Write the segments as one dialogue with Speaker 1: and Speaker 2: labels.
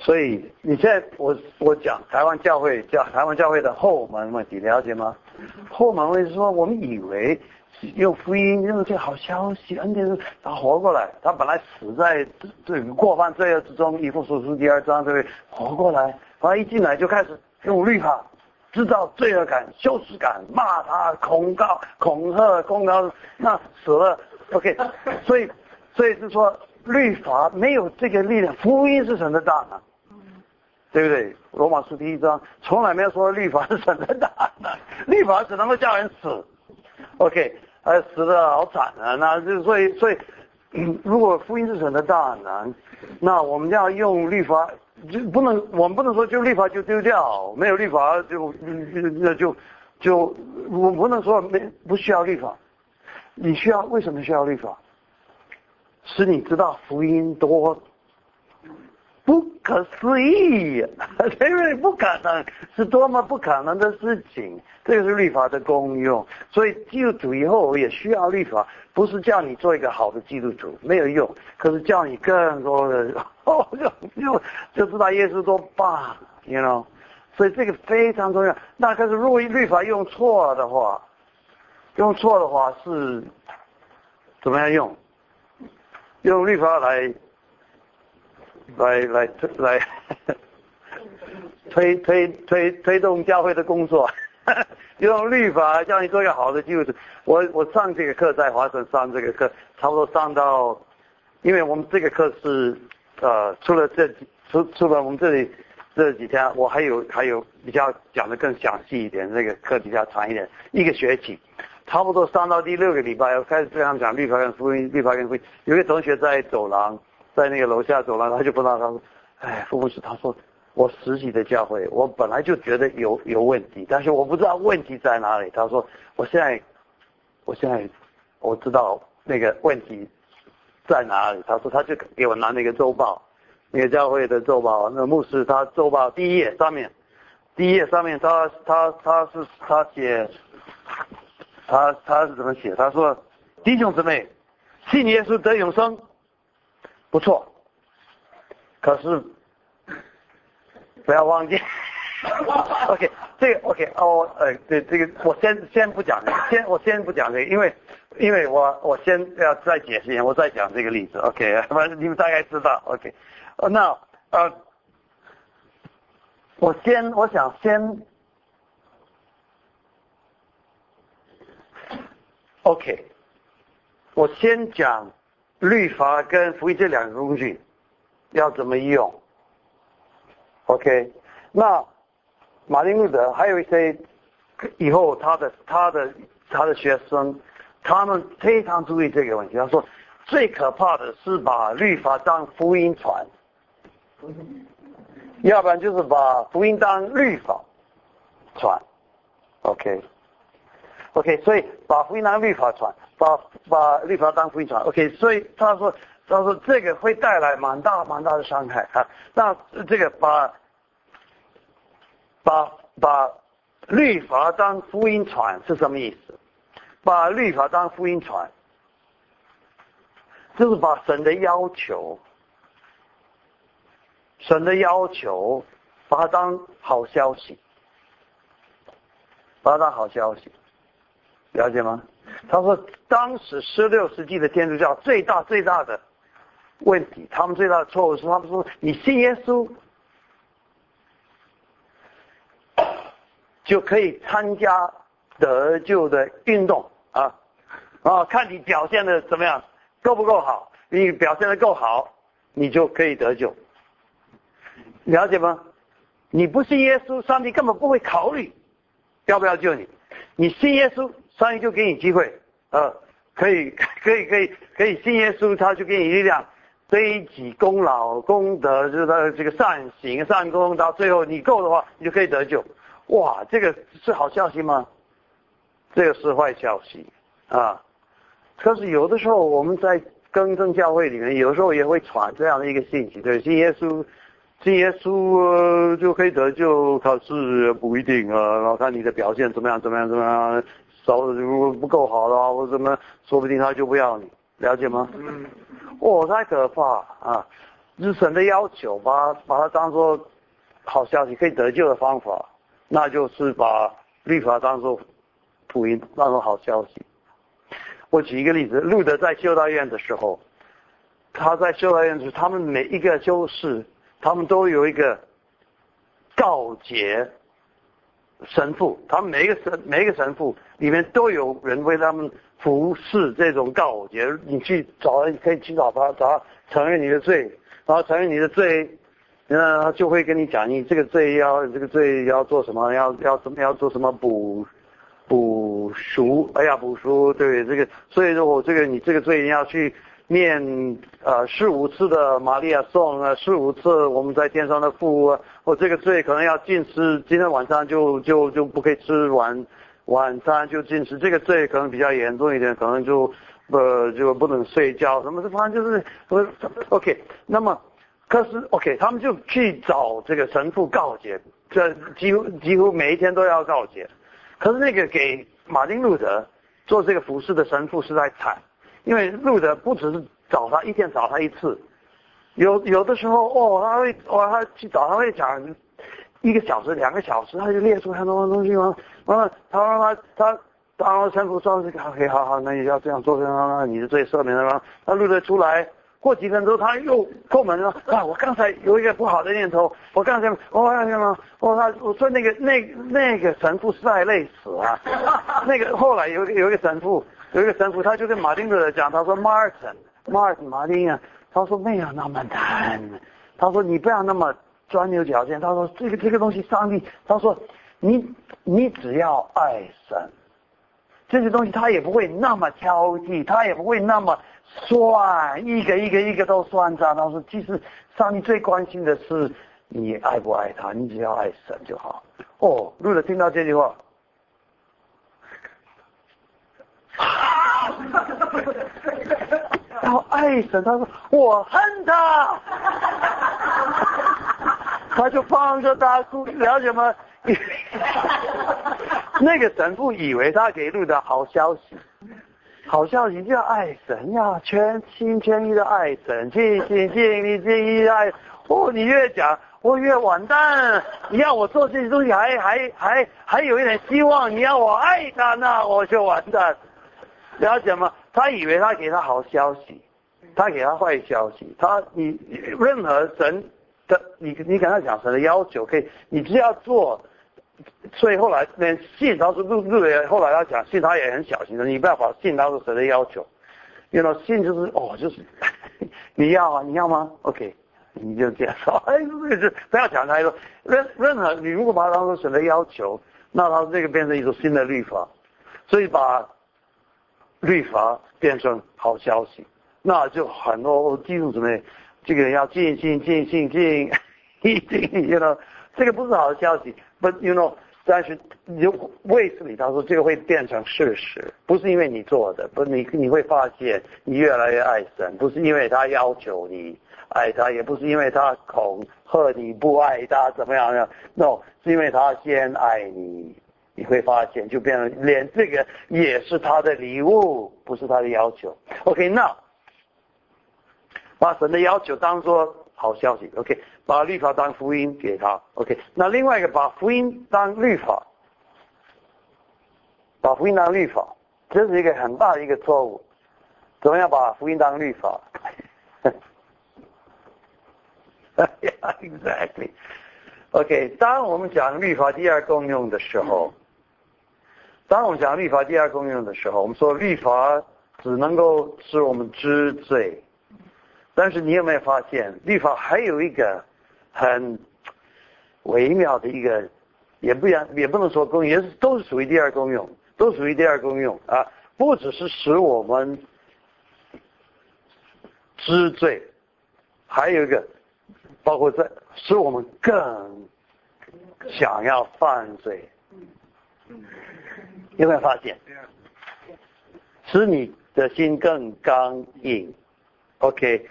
Speaker 1: 所以你现在我我讲台湾教会教台湾教会的后门问题，了解吗？后门问题是说，我们以为用福音用这好消息，恩典他活过来，他本来死在这个过犯罪恶之中，以弗所书第二章这位活过来，他一进来就开始用律法制造罪恶感、羞耻感，骂他、恐告、恐吓、公告，那死了。OK，所以所以是说律法没有这个力量，福音是神的大能。对不对？罗马书第一章从来没有说律法是神的大能，律法只能够叫人死。OK，呃，死的好惨啊！那就所以所以，如果福音是神的大能，那我们要用律法，就不能我们不能说就律法就丢掉，没有律法就那就就我不能说没不需要律法。你需要为什么需要律法？使你知道福音多。不可思议，因为不可能，是多么不可能的事情。这个是律法的功用，所以基督徒以后也需要律法，不是叫你做一个好的基督徒没有用，可是叫你更多的哦，就就就知道耶稣多棒，you know，所以这个非常重要。那可是如果律法用错了的话，用错的话是怎么样用？用律法来。来来推来推推推推动教会的工作，用律法叫你做一个好的基督徒。我我上这个课在华盛上这个课，差不多上到，因为我们这个课是呃，除了这除除了我们这里这几天，我还有还有比较讲的更详细一点，这个课比较长一点，一个学期，差不多上到第六个礼拜，我开始这样讲律法跟福音，律法跟福音。有个同学在走廊。在那个楼下走廊，他就不知道他说：“哎，傅牧师，他说我实习的教会，我本来就觉得有有问题，但是我不知道问题在哪里。”他说：“我现在，我现在我知道那个问题在哪里。”他说：“他就给我拿那个周报，那个教会的周报，那牧师他周报第一页上面，第一页上面他他他是他写，他他是怎么写？他说：弟兄姊妹，信耶稣得永生。”不错，可是不要忘记。OK，这个 OK 哦，呃，对这个我先先不讲这个，先我先不讲这个，因为因为我我先要再解释一下，我再讲这个例子。OK，反正你们大概知道。OK，那呃，我先我想先 OK，我先讲。律法跟福音这两个工具要怎么用？OK，那马丁路德还有一些以后他的他的他的学生，他们非常注意这个问题。他说最可怕的是把律法当福音传，要不然就是把福音当律法传。OK，OK，所以把福音当律法传。把把律法当福音传，OK，所以他说他说这个会带来蛮大蛮大的伤害啊。那这个把把把律法当福音传是什么意思？把律法当福音传，就是把神的要求，神的要求，把它当好消息，把它当好消息，了解吗？他说，当时十六世纪的天主教最大最大的问题，他们最大的错误是，他们说你信耶稣就可以参加得救的运动啊啊，看你表现的怎么样，够不够好？你表现的够好，你就可以得救。了解吗？你不信耶稣，上帝根本不会考虑要不要救你。你信耶稣。上帝就给你机会，呃，可以，可以，可以，可以信耶稣，他就给你力量，堆积功劳功德，就是他这个善行善功，到最后你够的话，你就可以得救。哇，这个是好消息吗？这个是坏消息啊！可是有的时候我们在更正教会里面，有时候也会传这样的一个信息，对，信耶稣，信耶稣就可以得救，可是不一定啊，然后看你的表现怎么样，怎么样，怎么样。找如果不够好的话，我怎么，说不定他就不要你，了解吗？嗯。哦，太可怕啊！日神的要求，把把它当做好消息可以得救的方法，那就是把律法当做福音，当做好消息。我举一个例子，路德在修道院的时候，他在修道院时，他们每一个修士，他们都有一个告解神父，他们每一个神每一个神父里面都有人为他们服侍这种告解。你去找，你可以去找他，找他承认你的罪，然后承认你的罪，那他就会跟你讲，你这个罪要这个罪要做什么，要要怎么要做什么补。补赎，哎呀，补赎，对这个，所以说我这个你这个罪你要去念呃四五次的玛利亚颂啊，四五次我们在天上的父，我这个罪可能要禁食，今天晚上就就就不可以吃晚晚餐就禁食，这个罪可能比较严重一点，可能就呃就不能睡觉，什么这反正就是呃 OK，那么可是 OK，他们就去找这个神父告解，这几乎几乎每一天都要告解。可是那个给马丁路德做这个服饰的神父实在惨，因为路德不只是找他一天找他一次，有有的时候哦他会哦他去找他会讲一个小时两个小时，他就列出很多东西嘛，完了他说他他当了神父说这个可以好好那你要这样做这样，那你的罪赦免了，他路德出来。过几分钟，他又叩门了啊！我刚才有一个不好的念头，我刚才我看见了，我他我说那个那那个神父实在累死啊！那个后来有有一个神父，有一个神父，他就跟马丁的讲，他说 Martin Martin 马丁啊，他说没有那么难，他说你不要那么钻牛角尖，他说这个这个东西上帝，他说你你只要爱神，这些东西他也不会那么挑剔，他也不会那么。算一个一个一个都算账。他说：“其实上帝最关心的是你爱不爱他，你只要爱神就好。”哦，路德听到这句话，然后爱神，他说：“我恨他。”他就放着大哭，了解吗？那个神父以为他给路的好消息。好像一定要爱神呀，全心全意的爱神，尽心尽力尽意爱。哦，你越讲我越完蛋。你要我做这些东西还还还还有一点希望，你要我爱他，那我就完蛋。了解吗？他以为他给他好消息，他给他坏消息。他你任何神的你你跟他讲神的要求，可以，你只要做。所以后来连信他是路路的，后来他讲信他也很小心的，你不要把信当做神的要求，因为信就是哦就是 你要啊你要吗？OK，你就这样说，哎就是不要讲太多，任任何你如果把它当做神的要求，那它这个变成一种新的律法，所以把律法变成好消息，那就很多基督徒们这个人要尽心尽心尽一定，you know 这个不是好消息。But you know，但是有为什么他说这个会变成事实？不是因为你做的，不，你你会发现你越来越爱神，不是因为他要求你爱他，也不是因为他恐吓你不爱他怎么样样？No，是因为他先爱你，你会发现就变成连这个也是他的礼物，不是他的要求。OK，那把神的要求当做好消息。OK。把律法当福音给他，OK。那另外一个把福音当律法，把福音当律法，这是一个很大的一个错误。怎么样把福音当律法？Exactly。OK。当我们讲律法第二功用的时候，当我们讲律法第二功用的时候，我们说律法只能够使我们知罪，但是你有没有发现，律法还有一个？很微妙的一个，也不然也不能说功用，也是都是属于第二功用，都属于第二功用啊！不只是使我们知罪，还有一个，包括在使我们更想要犯罪。有没有发现？使你的心更刚硬。OK。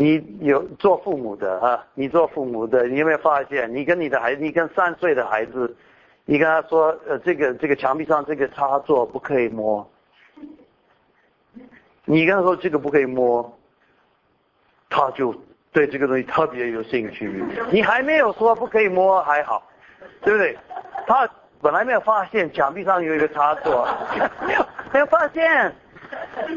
Speaker 1: 你有做父母的哈？你做父母的，你有没有发现？你跟你的孩子，你跟三岁的孩子，你跟他说，呃，这个这个墙壁上这个插座不可以摸。你跟他说这个不可以摸，他就对这个东西特别有兴趣。你还没有说不可以摸还好，对不对？他本来没有发现墙壁上有一个插座，没 有没有发现，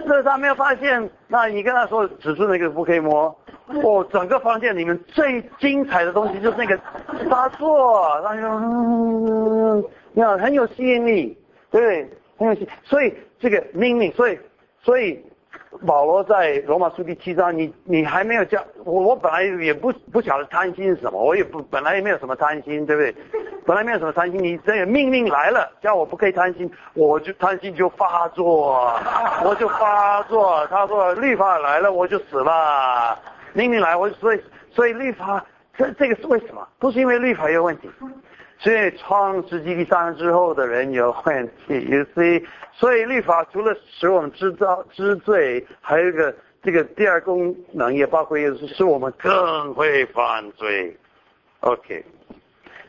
Speaker 1: 这他没有发现。那你跟他说指出那个不可以摸，哦，整个房间里面最精彩的东西就是那个插座，那就嗯，你看很有吸引力，对不对？很有吸，所以这个命令，所以所以。保罗在罗马书第七章，你你还没有叫我，我本来也不不晓得贪心是什么，我也不本来也没有什么贪心，对不对？本来没有什么贪心，你这个命令来了，叫我不可以贪心，我就贪心就发作，我就发作。他说律法来了，我就死了。命令来，我所以所以律法这这个是为什么？不是因为律法有问题。所以创世纪第三之后的人有问题，You see，所以律法除了使我们知道知罪，还有一个这个第二功能也包括也是使我们更会犯罪。OK，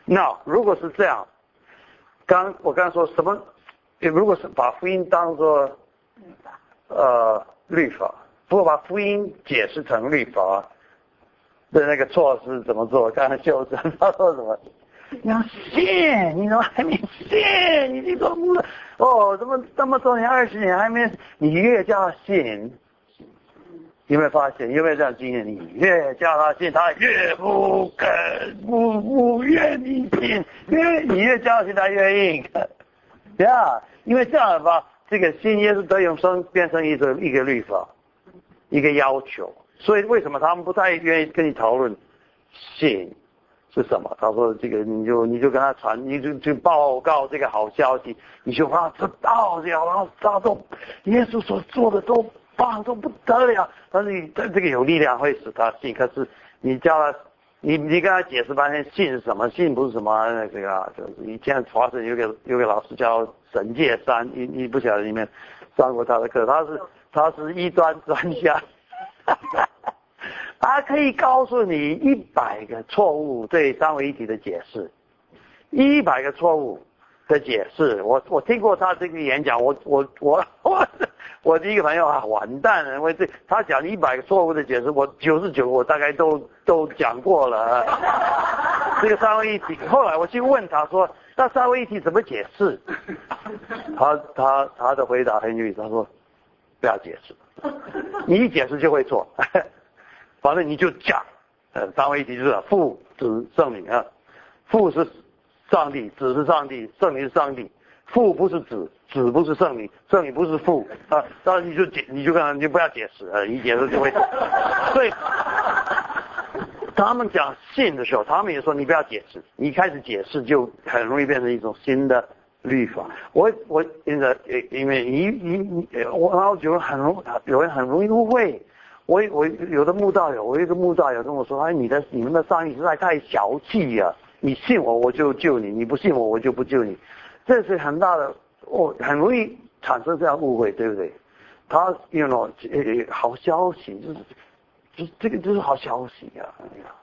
Speaker 1: 那如果是这样，刚我刚才说什么？如果是把福音当做呃律法，不过把福音解释成律法的那个措施怎么做？刚才修正他说什么？你要信，你怎么还没信？你这个哦，怎么这么多年二十年还没？你越叫信，有没有发现？有没有这样经验？你越叫他信，他越不肯，不不愿意信。因为你越叫他信，他越硬。对啊，因为这样的话，这个信耶稣得永生变成一个一个律法，一个要求。所以为什么他们不太愿意跟你讨论信？是什么？他说这个你就你就跟他传，你就就报告这个好消息，你就让他知道这样，然后他都耶稣所做的都棒，都不得了。但是你在这个有力量会使他信，可是你叫他，你你跟他解释半天信是什么？信不是什么那个，就是以前华生有个有个老师叫沈介山，你你不晓得里面上过他的课，他是他是一专专家。他可以告诉你一百个错误对三位一体的解释，一百个错误的解释。我我听过他这个演讲，我我我我我的一个朋友啊，完蛋了，因为这他讲一百个错误的解释，我九十九我大概都都讲过了。这个三位一体，后来我去问他说，那三位一体怎么解释？他他他的回答很有意思，他说不要解释，你一解释就会错。反正你就讲，呃，三位一体就是父、子、圣灵啊。父是上帝，子是上帝，圣灵是上帝。父不是子，子不是圣灵，圣灵不是父啊。当然你就解，你就跟他，你就不要解释啊，一解释就会。所以他们讲信的时候，他们也说你不要解释，你开始解释就很容易变成一种新的律法。我我现在因为你你你，我然后觉得很容有人很容易误会。我我有的木道友，我一个木道友跟我说：“哎，你的你们的上帝实在太小气呀！你信我，我就救你；你不信我，我就不救你。”这是很大的，哦，很容易产生这样误会，对不对？他，you know，好消息就是，就这个就是好消息呀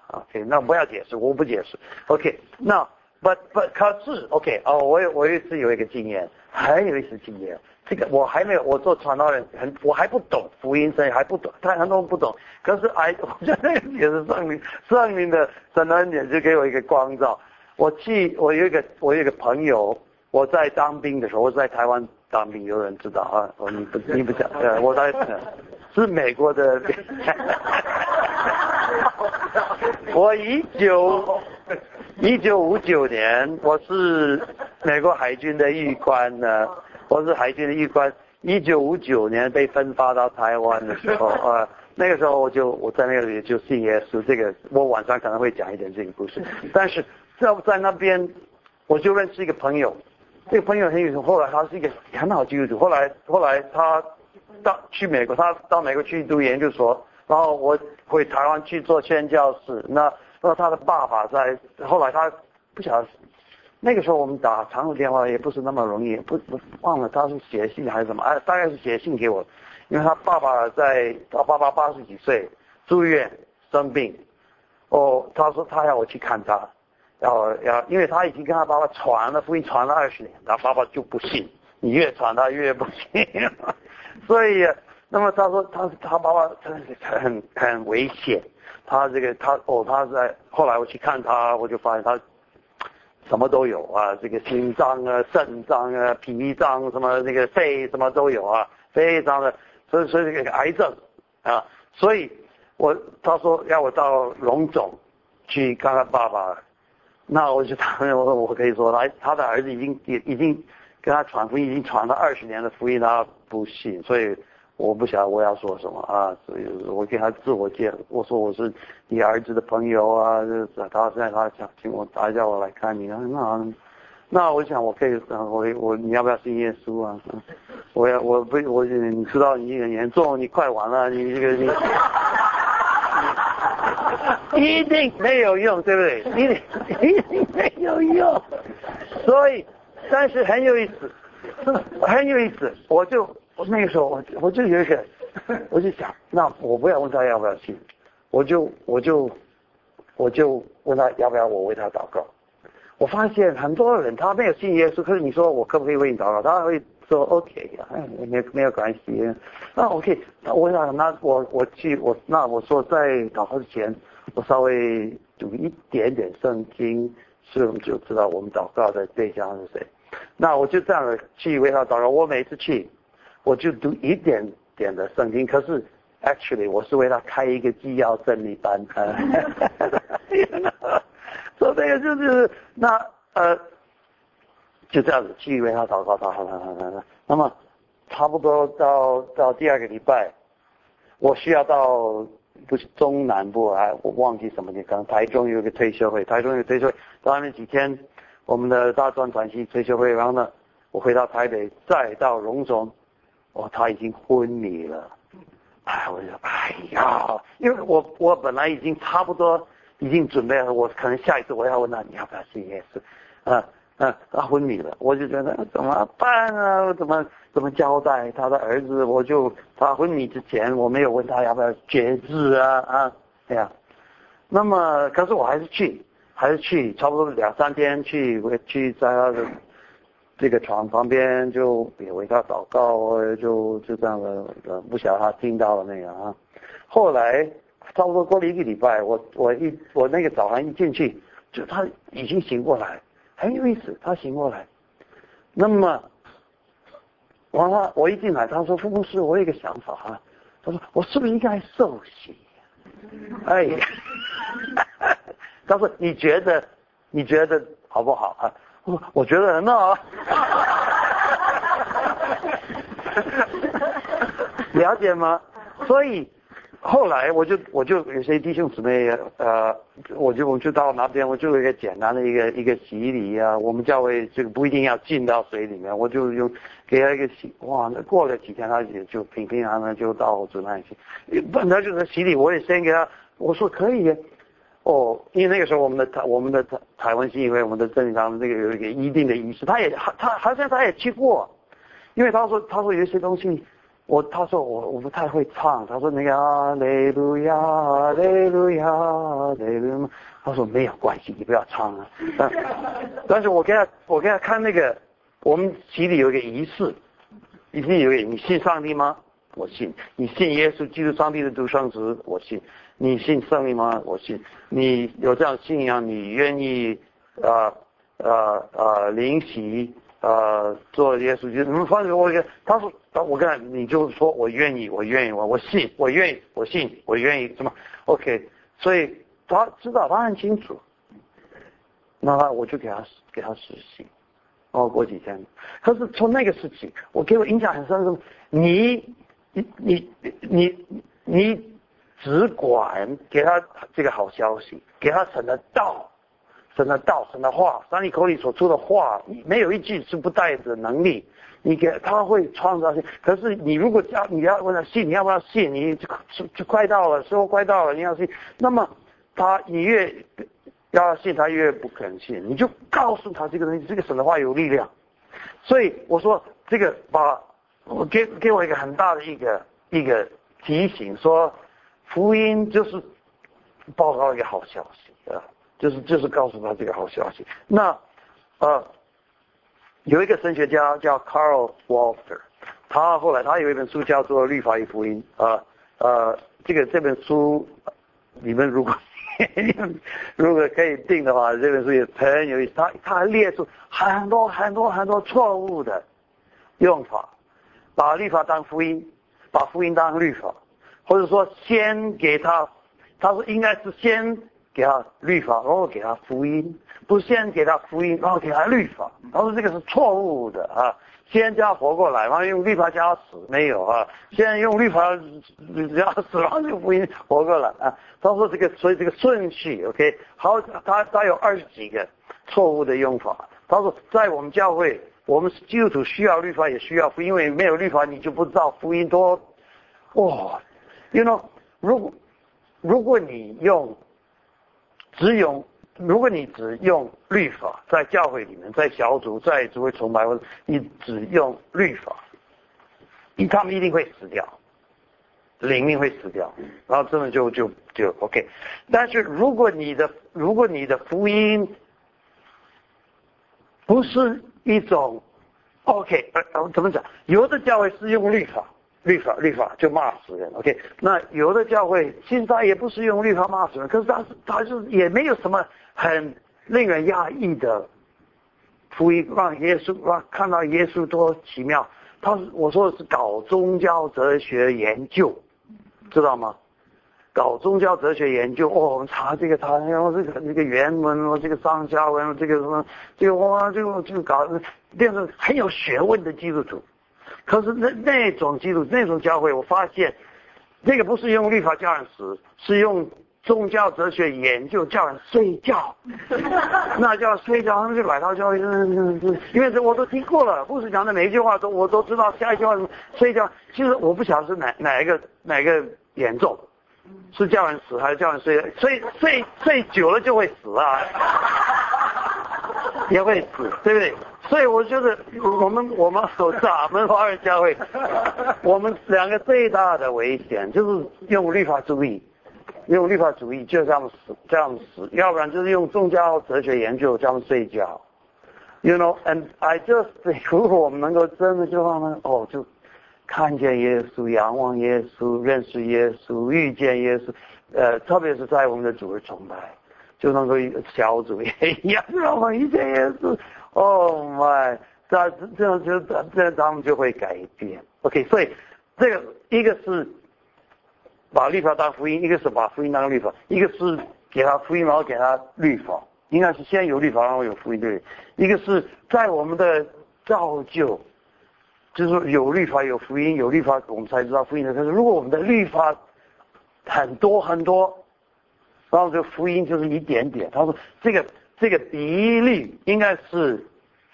Speaker 1: ！OK，那不要解释，我不解释。OK，那 but but 可是 OK 哦，我有我有一次有一个经验，还有一次经验。这个我还没有，我做传道人很，我还不懂福音，所以还不懂，他很多人不懂。可是哎，我觉得也是圣灵，圣灵的神的恩典就给我一个光照。我去，我有一个，我有一个朋友，我在当兵的时候，我在台湾当兵，有人知道啊？我，你不，你不讲，呃，我在是美国的。我一九一九五九年，我是美国海军的狱官呢。我是海军的狱官，一九五九年被分发到台湾的时候啊，那个时候我就我在那里就信耶稣。这个我晚上可能会讲一点这个故事。但是在在那边，我就认识一个朋友，这个朋友很有趣。后来他是一个很好基督徒。后来后来他到去美国，他到美国去读研究所，然后我回台湾去做宣教士。那那他的爸爸在后来他不晓得。那个时候我们打长途电话也不是那么容易，不不忘了他是写信还是什么？哎，大概是写信给我，因为他爸爸在他爸爸八十几岁住院生病，哦，他说他要我去看他，要要，因为他已经跟他爸爸传了福音传了二十年，他爸爸就不信，你越传他越不信，所以那么他说他他爸爸很很很危险，他这个他哦他在后来我去看他，我就发现他什么都有啊，这个心脏啊、肾脏啊、脾脏什么这个肺什么都有啊，非常的所以所以这个癌症啊，所以我他说要我到荣总去看看爸爸，那我就他我我可以说他他的儿子已经已已经跟他传福音已经传了二十年的福音，他不信，所以。我不晓得我要说什么啊，所以我给他自我介绍，我说我是你儿子的朋友啊，他现在他想请我他叫我来看你啊，那那我想我可以，我我你要不要信耶稣啊？我要我不我你知道你很严重，你快完了，你这个你一定没有用，对不对？一定一定没有用，所以但是很有意思，很有意思，我就。我那个时候，我我就有一个，我就想，那我不要问他要不要去，我就我就我就问他要不要我为他祷告。我发现很多人他没有信耶稣，可是你说我可不可以为你祷告，他会说 OK 呀，没没有关系。那 OK，那我想那我我去我那我说在祷告之前，我稍微读一点点圣经，所以我们就知道我们祷告的对象是谁。那我就这样去为他祷告。我每次去。我就读一点点的圣经，可是 actually 我是为他开一个纪要真理班，说这个就是那呃就这样子去为他祷告，祷告，祷告，祷告。那么差不多到到第二个礼拜，我需要到不是中南部啊，我忘记什么地方，台中有个退休会，台中有退休会，到那几天我们的大专团系退休会，然后呢，我回到台北，再到荣总。哦，他已经昏迷了，哎，我就哎呀，因为我我本来已经差不多已经准备了，我可能下一次我要问他你要不要信耶稣，啊啊，他昏迷了，我就觉得怎么办啊？怎么怎么交代他的儿子？我就他昏迷之前我没有问他要不要绝志啊啊，这样，那么可是我还是去，还是去，差不多两三天去，我去在他的。这个床旁边就也为他祷告，就就这样的，呃，不晓得他听到了没有啊？后来差不多过了一个礼拜，我我一我那个早上一进去，就他已经醒过来，很有意思，他醒过来。那么完了，我一进来，他说：“傅牧师，我有一个想法哈。”他说：“我是不是应该受洗？”哎，他说：“你觉得你觉得好不好啊？”我我觉得很好，了解吗？所以后来我就我就有些弟兄姊妹呃，我就我就到那边，我就有一个简单的一个一个洗礼啊。我们教会这个不一定要进到水里面，我就用给他一个洗。哇，那过了几天他也就平平安安就到主那里去。本来就是洗礼，我也先给他我说可以。哦，因为那个时候我们的台我们的台台湾新以为我们的正常这个有一个一定的仪式，他也他好像他也去过，因为他说他说有些东西，我他说我我不太会唱，他说那个啊雷路亚雷路亚雷路亚，他说没有关系，你不要唱啊，但但是我给他我给他看那个我们洗礼有一个仪式，已经有一个你信上帝吗？我信，你信耶稣基督上帝的独生子，我信。你信圣灵吗？我信。你有这样信仰，你愿意啊啊啊灵洗啊做耶稣基督？你们放给我一个，他说，我跟他，你就说我愿意，我愿意，我我信，我愿意，我信，我愿意，什么？OK。所以他知道，他很清楚。那我就给他给他实行。哦，过几天。可是从那个事情，我给我印象很深是，你你你你你。只管给他这个好消息，给他神的道，神的道，神的话，当你口里所出的话，没有一句是不带着能力。你给他会创造性，可是你如果叫你要问他信，你要不要信？你就就快到了，时候快到了，你要信。那么他你越要信，他越不肯信。你就告诉他这个东西，这个神的话有力量。所以我说这个把，我给给我一个很大的一个一个提醒说。福音就是报告一个好消息啊，就是就是告诉他这个好消息。那呃，有一个神学家叫 Carl Walter，他后来他有一本书叫做《律法与福音》啊呃，这个这本书你们如果 如果可以订的话，这本书也很有意思。他他还列出很多很多很多错误的用法，把律法当福音，把福音当律法，或者说先给他，他说应该是先给他律法，然后给他福音，不先给他福音，然后给他律法。他说这个是错误的啊。先叫活过来，然后用律法叫死，没有啊？先用律法叫死，然后就福音活过来啊。他说这个，所以这个顺序，OK，好，他他有二十几个错误的用法。他说在我们教会，我们基督徒需要律法，也需要福音，因为没有律法，你就不知道福音多哇。You know，如果如果你用只有。如果你只用律法在教会里面，在小组，在只会崇拜，或者你只用律法，一他们一定会死掉，灵命会死掉，然后真的就就就 OK。但是如果你的如果你的福音不是一种 OK，呃，怎么讲？有的教会是用律法，律法，律法就骂死人，OK。那有的教会现在也不是用律法骂死人，可是他是他是也没有什么。很令人压抑的福音，让耶稣让看到耶稣多奇妙。他我说的是搞宗教哲学研究，知道吗？搞宗教哲学研究哦，我们查这个查然后这个这个原文哦，这个上下文这个什么，这个哇，这个就搞变成很有学问的基督徒。可是那那种基督那种教会，我发现那个不是用律法教人死，是用。宗教哲学研究 叫人睡觉，那叫睡觉，他们就来到教会，因为这我都听过了，护士讲的每一句话都我都知道，下一句话什么睡觉。其实我不晓得是哪哪一个哪个严重，是叫人死还是叫人睡？睡睡睡久了就会死啊，也会死，对不对？所以我觉得我们我们所咱们华人教会，我们两个最大的危险就是用律法主义。用律法主义就这样死，这样死，要不然就是用宗教哲学研究这样睡觉。You know, and I just 如果我们能够真的就让他们哦，就看见耶稣，仰望耶稣，认识耶稣，遇见耶稣，呃，特别是在我们的主日崇拜，就能够小组也一样让我们遇见耶稣。Oh my，这这样就这样他们就会改变。OK，所以这个一个是。把律法当福音，一个是把福音当律法，一个是给他福音，然后给他律法，应该是先有律法，然后有福音，对？一个是在我们的造就，就是有律法有福音，有律法我们才知道福音的。可是如果我们的律法很多很多，然后这福音就是一点点。他说这个这个比例应该是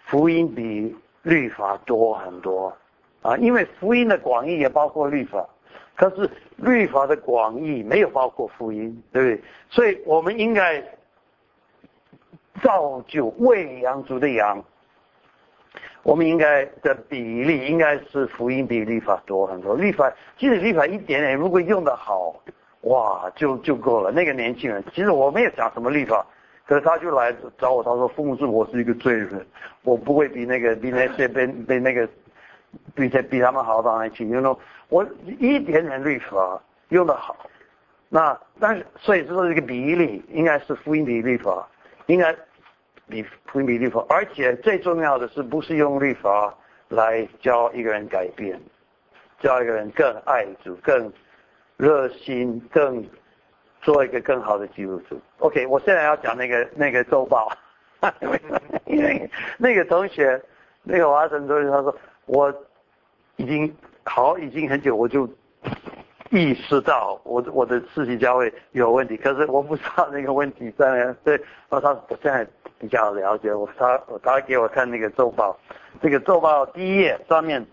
Speaker 1: 福音比律法多很多啊，因为福音的广义也包括律法。可是律法的广义没有包括福音，对不对？所以我们应该造就喂养族的羊。我们应该的比例应该是福音比律法多很多。律法其实律法一点点，如果用的好，哇，就就够了。那个年轻人，其实我没有讲什么律法，可是他就来找我，他说：“父母是我是一个罪人，我不会比那个比那些被被那个。”比这比他们好到哪去？因为我一点点律法用的好，那但是所以这是一个比例应该是福音比律法，应该比福音比律法，而且最重要的是不是用律法来教一个人改变，教一个人更爱主、更热心、更做一个更好的基督徒。OK，我现在要讲那个那个周报，因为那个同学，那个华晨同学他说。我已经好，已经很久，我就意识到我我的世袭教会有问题，可是我不知道那个问题在哪。对，那他现在比较了解我，他他给我看那个周报，这个周报第一页上面，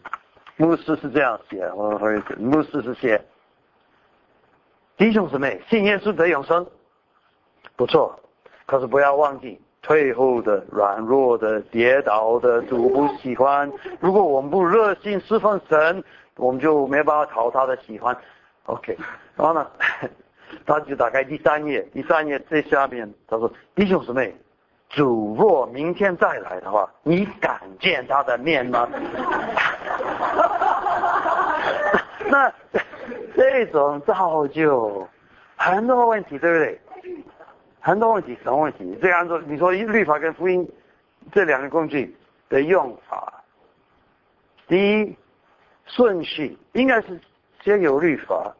Speaker 1: 牧师是这样写，我会牧师是写弟兄姊妹，信耶稣得永生，不错，可是不要忘记。退后的、软弱的、跌倒的，主不喜欢。如果我们不热心侍奉神，我们就没办法讨他的喜欢。OK，然后呢，他就打开第三页，第三页最下面他说：“弟兄姊妹，主若明天再来的话，你敢见他的面吗？” 那这种造就很多问题，对不对？很多问题，什么问题？这样说，你说律法跟福音这两个工具的用法，第一顺序应该是先有律法，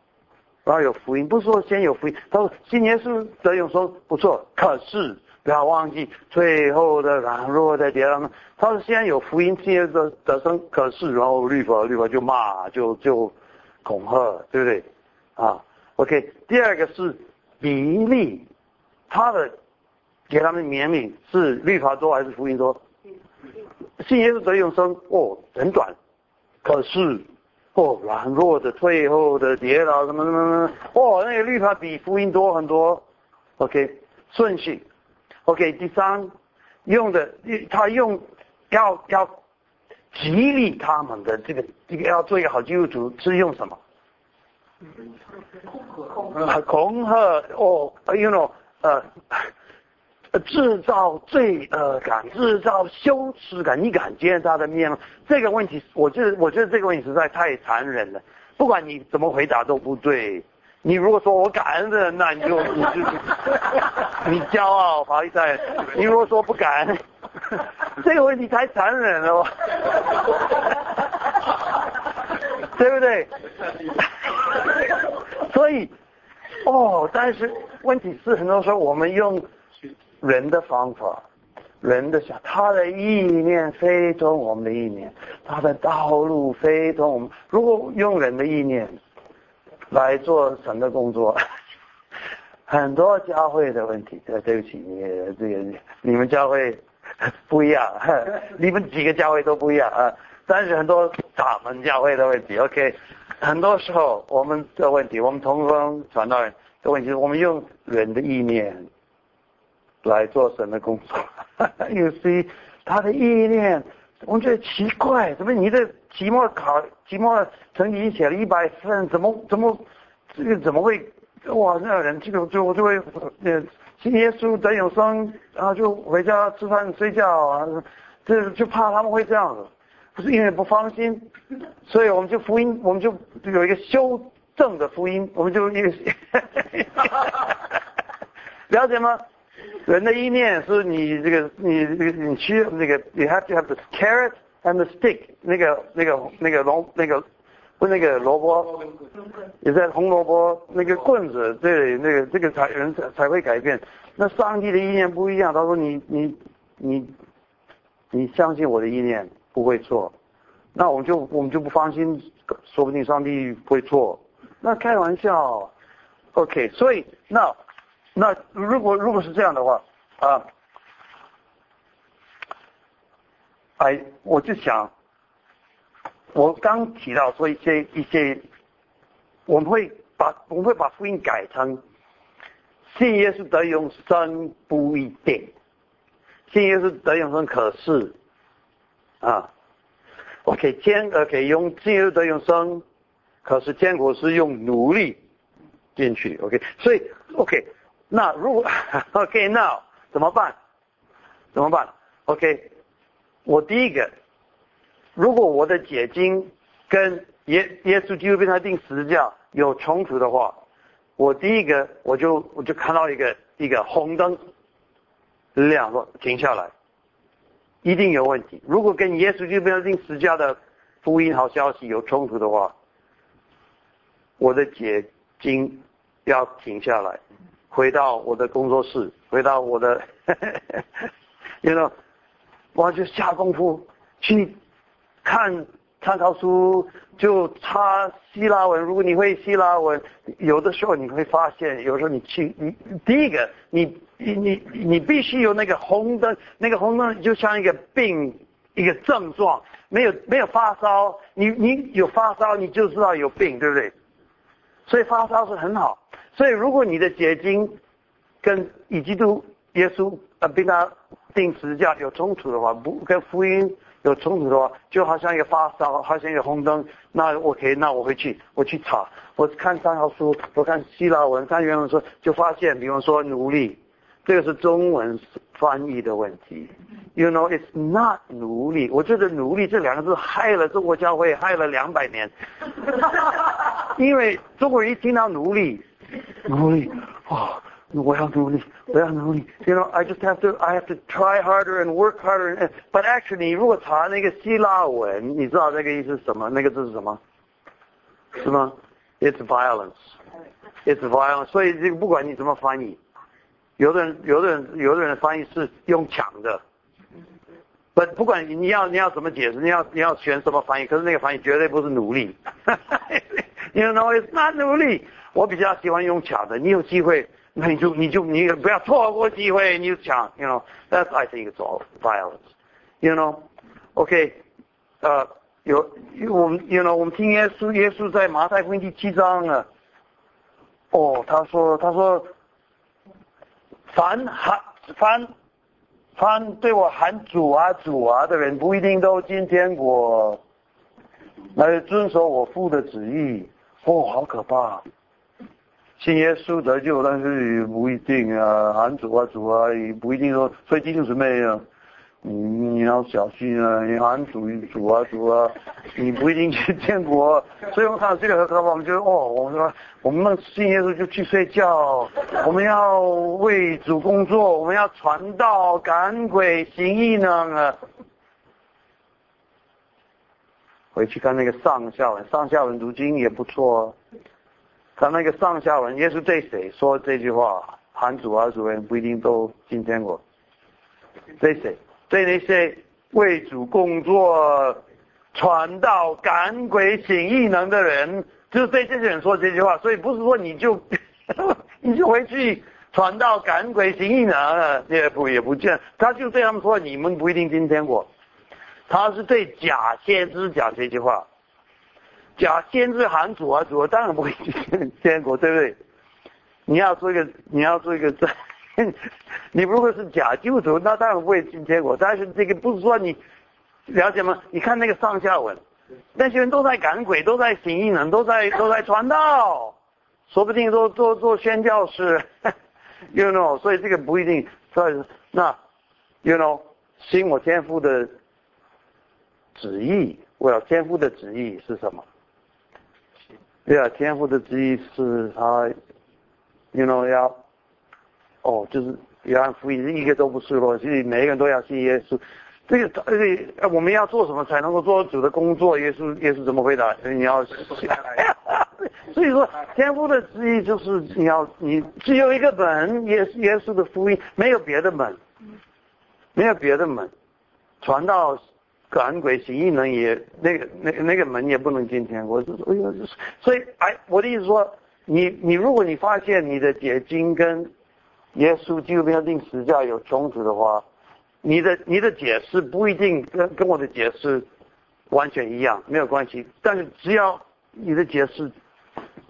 Speaker 1: 然后有福音，不是说先有福音。他说新年是得永生不错，可是不要忘记最后的软弱在别人。他说先有福音，先的得生，可是然后律法律法就骂，就就恐吓，对不对？啊，OK。第二个是比例。他的给他们年龄是律法多还是福音多？信耶稣得永生哦，很短，可是哦软弱的、退后的跌倒什么什么什么哦，那个律法比福音多很多。OK，顺序。OK，第三用的他用要要激励他们的这个这个要做一个好基督徒是用什么？恐吓。恐吓哦，you know。呃，制造罪恶感，制造羞耻感，你敢见他的面吗？这个问题，我觉得，我觉得这个问题实在太残忍了。不管你怎么回答都不对。你如果说我感恩的，那你就你就你骄傲，不好意思。你如果说不敢，这个问题太残忍了，对不对？所以。哦，但是问题是，很多时候我们用人的方法，人的想，他的意念非同我们的意念，他的道路非同我们。如果用人的意念来做神的工作，很多教会的问题，呃，对不起，你这个你们教会 不一样，你们几个教会都不一样啊。但是很多咱们教会的问题，OK。很多时候，我们的问题，我们同工传道人的问题，我们用人的意念来做神的工作。有些他的意念，我们觉得奇怪，怎么你的期末考、期末成绩写了一百分，怎么怎么这个怎么会哇？那人这个就我就会呃，信耶稣得永生，然后就回家吃饭睡觉啊，这就怕他们会这样子。不是因为不放心，所以我们就福音，我们就有一个修正的福音，我们就一个，了解吗？人的意念是你这个，你你你需那个，you have to have the carrot and the stick，那个那个那个龙那个不那个萝卜，也在红萝卜那个棍子，对，那个这个才人才才会改变。那上帝的意念不一样，他说你你你你相信我的意念。不会错，那我们就我们就不放心，说不定上帝会错。那开玩笑，OK。所以那那如果如果是这样的话啊，哎，我就想，我刚提到说一些一些，我们会把我们会把福音改成信耶稣得永生不一定，信耶稣得永生可是。啊，OK，坚呃可以用自由的永生，可是天国是用努力进去，OK，所以 OK，那如果 OK now 怎么办？怎么办？OK，我第一个，如果我的解经跟耶耶稣基督被他定十字架有冲突的话，我第一个我就我就看到一个一个红灯亮了，停下来。一定有问题。如果跟耶稣基督被他定十架的福音好消息有冲突的话，我的解经要停下来，回到我的工作室，回到我的，you know，我就下功夫去看。参考书就差希腊文，如果你会希腊文，有的时候你会发现，有时候你去你第一个，你你你你必须有那个红灯，那个红灯就像一个病一个症状，没有没有发烧，你你有发烧你就知道有病，对不对？所以发烧是很好，所以如果你的结晶跟以基督耶稣呃跟他定时架有冲突的话，不跟福音。有冲突的话，就好像一个发烧，好像一个红灯。那 OK，那我回去，我去查，我看三号书，我看希腊文，看原文说，就发现，比方说奴隶，这个是中文翻译的问题。You know, it's not 奴隶。我觉得奴隶这两个字害了中国教会，害了两百年。因为中国人一听到奴隶，奴隶，哦，我要努力，我要努力。You know, I just have to, I have to try harder and work harder. And, but actually，如果查那个希腊文，你知道那个意思是什么？那个字是什么？是吗？It's violence. It's violence. 所以这个不管你怎么翻译，有的人，有的人，有的人的翻译是用抢的。不，不管你要你要怎么解释，你要你要选什么翻译，可是那个翻译绝对不是努力。You know, it's not 努力。我比较喜欢用抢的，你有机会。那你就你就你不要错过机会，你就抢，you know，that's I think it's all violence，you know，OK，呃，有我们，you know，我们听耶稣，耶稣在马太福音第七章啊，哦，他说他说，凡喊凡凡对我喊主啊主啊的人，不一定都进天国，来遵守我父的旨意，哦，好可怕。信耶稣得救，但是也不一定啊，喊主啊主啊，也不一定说。所以弟兄姊妹啊，你你要小心啊，你喊主主啊主啊，你不一定去天国。所以我们看到这个很可怕，我们就哦，我们说我们信耶稣就去睡觉，我们要为主工作，我们要传道、赶鬼、行异能啊。回去看那个上下文，上下文读经也不错。他那个上下文，耶稣对谁说这句话？韩主啊主人不一定都今天国。对谁？对那些为主工作、传道、赶鬼、行异能的人，就是对这些人说这句话。所以不是说你就 你就回去传道、赶鬼、行异能，也不也不见。他就对他们说，你们不一定今天国。他是对假先知讲这句话。假先知喊主啊主啊，当然不会进天国，对不对？你要做一个，你要做一个，你如果是假救主，那当然不会进天国。但是这个不是说你了解吗？你看那个上下文，那些人都在赶鬼，都在行异能，都在都在传道，说不定都做做宣教师，you know。所以这个不一定。所以那，you know，信我天父的旨意，我要天父的旨意是什么？对啊，天赋的旨意是他，you know 要，哦，就是约翰福音一个都不是咯，所以每个人都要信耶稣。这个呃，我们要做什么才能够做主的工作？耶稣耶稣怎么回答？所以你要，所以说天赋的旨意就是你要你只有一个门，耶稣耶稣的福音没有别的门，没有别的门，传到。赶鬼行异能也那个那那个门也不能进天国，哎呦，所以哎，我的意思说，你你如果你发现你的解经跟耶稣基督定十架有冲突的话，你的你的解释不一定跟跟我的解释完全一样，没有关系。但是只要你的解释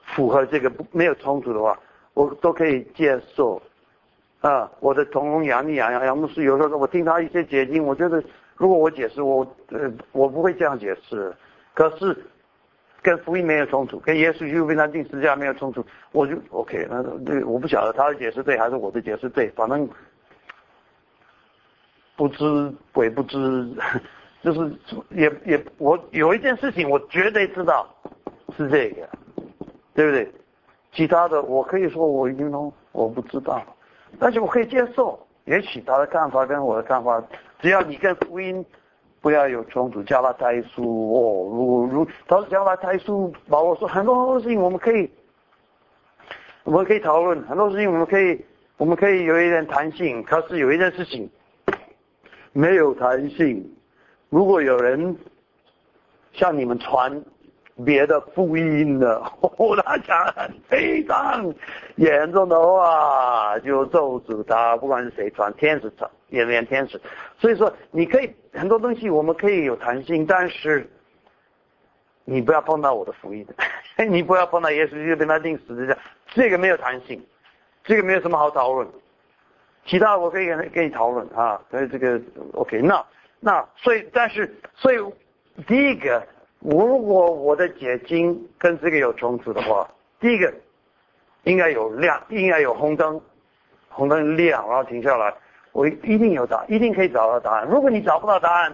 Speaker 1: 符合这个不没有冲突的话，我都可以接受。啊，我的同工杨丽杨杨杨牧师有时候我听他一些解经，我觉得。如果我解释我呃我不会这样解释，可是跟福音没有冲突，跟耶稣就为他定十字架没有冲突，我就 OK。那对我不晓得他的解释对还是我的解释对，反正不知鬼不知，就是也也我有一件事情我绝对知道是这个，对不对？其他的我可以说我已经都我不知道，但是我可以接受，也许他的看法跟我的看法。只要你跟福音不要有冲突，加拉太书哦，如如他说加拉太书，保罗说很多很多事情我们可以，我们可以讨论很多事情，我们可以我们可以有一点弹性。可是有一件事情没有弹性，如果有人向你们传。别的福音的，他讲非常严重的话，就咒诅他，不管是谁传，天使传，也连天使。所以说，你可以很多东西我们可以有弹性，但是你不要碰到我的福音，你不要碰到耶稣就跟他定十字架，这个没有弹性，这个没有什么好讨论。其他我可以跟跟你讨论啊，所以这个 OK。那那所以但是所以第一个。如果我的解经跟这个有冲突的话，第一个应该有亮，应该有红灯，红灯亮，然后停下来，我一定有答，一定可以找到答案。如果你找不到答案，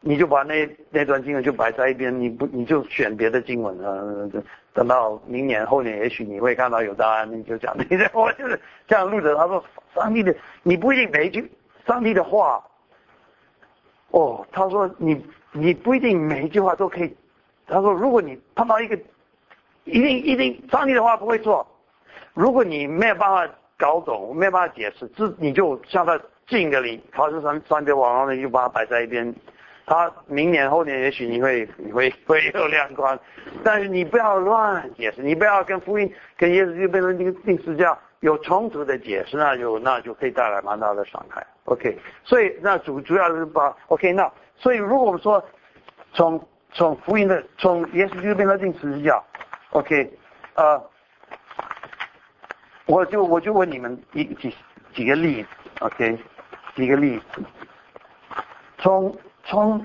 Speaker 1: 你就把那那段经文就摆在一边，你不你就选别的经文啊，等到明年后年，也许你会看到有答案，你就讲。你 这我就是这样录着。他说，上帝的你不一定每一句上帝的话，哦，他说你你不一定每一句话都可以。他说，如果你碰到一个，一定一定上帝的话不会错。如果你没有办法搞懂，没有办法解释，这你就向他敬个礼，考试上上边网上你就把它摆在一边。他明年后年也许你会你会会有亮光，但是你不要乱解释，你不要跟福音跟耶稣就变成定定时教有冲突的解释，那就那就可以带来蛮大的伤害。OK，所以那主主要是把 OK 那所以如果我们说从从福音的从耶稣就变成定时教，OK，呃，我就我就问你们一几几个例子，OK，几个例子，从。从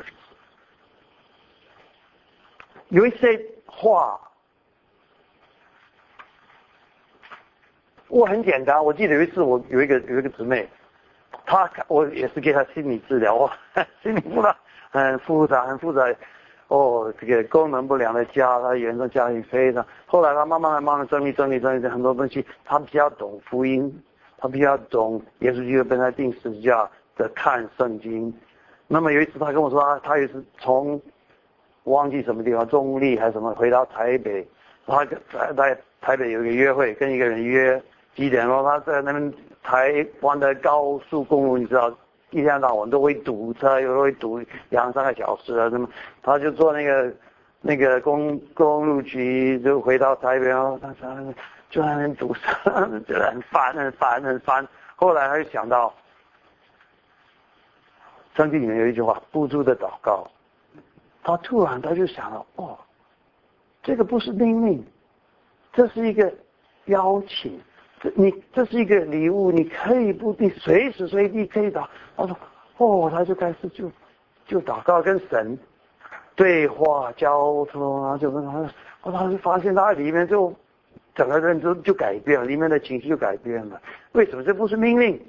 Speaker 1: 有一些话，我很简单。我记得有一次，我有一个有一个姊妹，他我也是给他心理治疗，心理辅导很复杂，很复杂。哦，这个功能不良的家，他原生家庭非常。后来他慢慢慢慢的整理整理整理很多东西，他比较懂福音，他比较懂耶稣基督本来定十字架的看圣经。那么有一次，他跟我说，他他也是从忘记什么地方，中立还是什么，回到台北，他在在台北有一个约会，跟一个人约几点后他在那边台湾的高速公路，你知道，一天到晚都会堵车，有时候会堵两三个小时啊，什么，他就坐那个那个公公路局，就回到台北哦，他他 就在那边堵车，觉得很烦很烦很烦。后来他就想到。圣经里面有一句话：“不住的祷告。”他突然他就想到：“哦，这个不是命令，这是一个邀请。你这是一个礼物，你可以不必随时随地可以祷。”他说：“哦，他就开始就就祷告跟神对话交通啊，就跟他，我他就发现他里面就整个人就就改变了，里面的情绪就改变了。为什么这不是命令？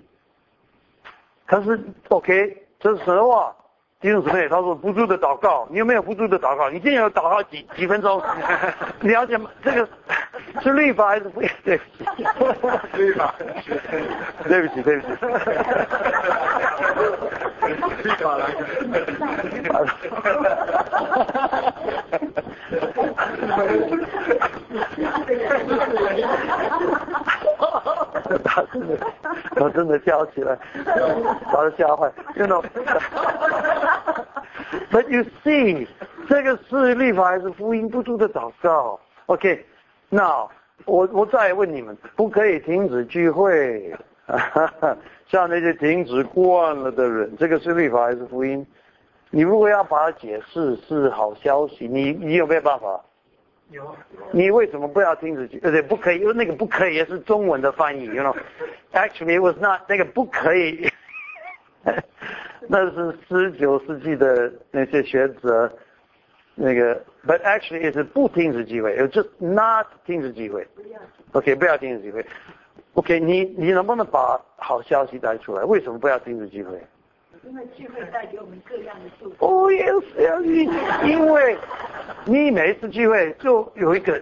Speaker 1: 他是 OK。”这是神话，弟兄姊妹，他说不住的祷告，你有没有不住的祷告？你今天要祷告几几分钟？你了解吗？这个是律法还是不？对，
Speaker 2: 律法，
Speaker 1: 对不起，对不起。
Speaker 2: 律法来。
Speaker 1: 他真的，他真的笑起来，把他吓坏。You know, but you see，这个是律法还是福音不住的祷告？OK，那我我再问你们，不可以停止聚会，像那些停止惯了的人，这个是律法还是福音？你如果要把它解释是好消息，你你有没有办法？
Speaker 2: 有，
Speaker 1: 你为什么不要停止？呃，对，不可以，因为那个不可以也是中文的翻译，you know，actually was not 那个不可以，那是十九世纪的那些学者，那个，but actually 是不停止机会，just not 停止机会，OK，不要停止机会，OK，你你能不能把好消息带出来？为什么不要停止机会？
Speaker 3: 因为聚会带给我们各样的祝福。哦，也是
Speaker 1: 你，因为你每一次聚会就有一个，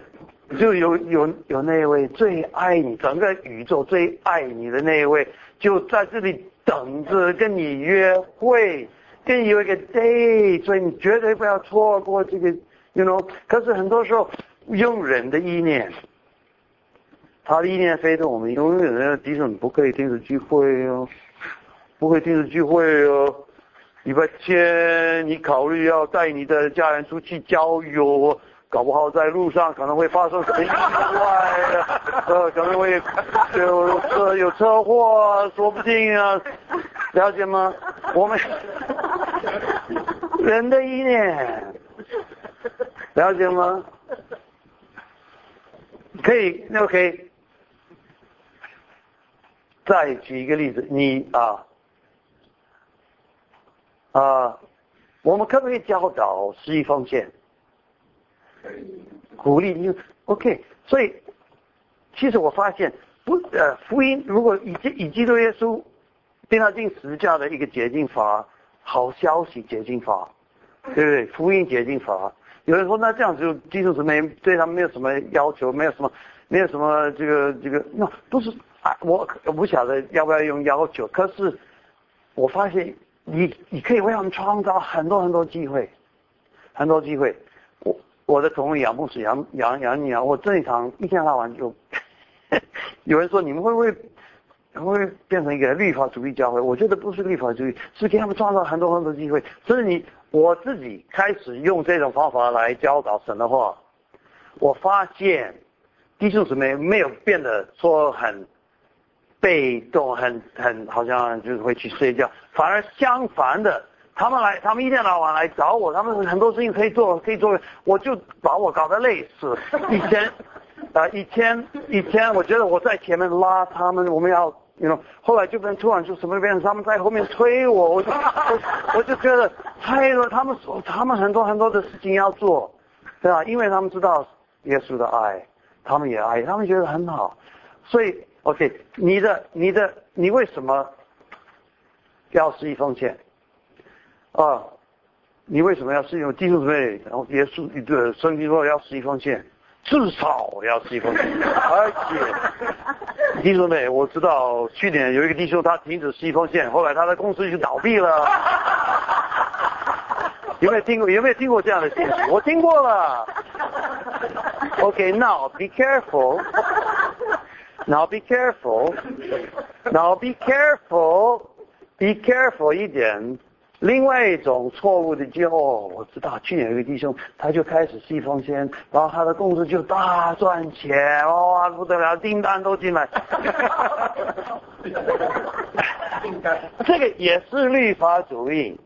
Speaker 1: 就有有有那位最爱你，整个宇宙最爱你的那一位，就在这里等着跟你约会，跟你有一个 day，所以你绝对不要错过这个，you know。可是很多时候用人的意念，他的意念非着我们，永远的敌人不可以定时聚会哦。不会定时聚会哦。礼拜天你考虑要带你的家人出去郊游，搞不好在路上可能会发生什么意外，呃，可能会有车有车祸，说不定啊，了解吗？我们 人的意念，了解吗？可以，那可以。再举一个例子，你啊。啊，我们可不可以教导十一奉献？鼓励你，OK。所以，其实我发现，不呃，福音如果以基以基督耶稣定他定十架的一个捷径法，好消息捷径法，对不对？福音解经法。有人说，那这样就弟兄姊妹对他们没有什么要求，没有什么，没有什么这个这个，那都是啊？我我不晓得要不要用要求，可是我发现你你可以为他们创造很多很多机会，很多机会。我我的同事杨牧师杨杨杨女啊，我这一场一天到晚就 有人说你们会不会会变成一个律法主义教会？我觉得不是律法主义，是给他们创造很多很多机会。这是你。我自己开始用这种方法来教导神的话，我发现弟兄姊妹没有变得说很被动，很很好像就是会去睡觉，反而相反的，他们来，他们一天到晚来找我，他们很多事情可以做，可以做，我就把我搞得累死。以前啊，以前以前，我觉得我在前面拉他们，我们要。你 know，后来就变突然就什么变成他们在后面推我，我就我就觉得太了，他们说他们很多很多的事情要做，对吧？因为他们知道耶稣的爱，他们也爱，他们觉得很好，所以 OK，你的你的你为什么要施一奉献啊？你为什么要施用弟兄姊妹？然后耶稣一个圣经说要施一奉献。至少要十一封信，而且弟兄们，我知道去年有一个弟兄他停止十一封线，后来他的公司就倒闭了。有没有听过？有没有听过这样的信息？我听过了。OK，now be careful. Now be careful. Now be careful. Be careful 一点。另外一种错误的就哦，我知道去年有个弟兄，他就开始吸风险，然后他的公司就大赚钱，哇不得了，订单都进来。这个也是律法主义、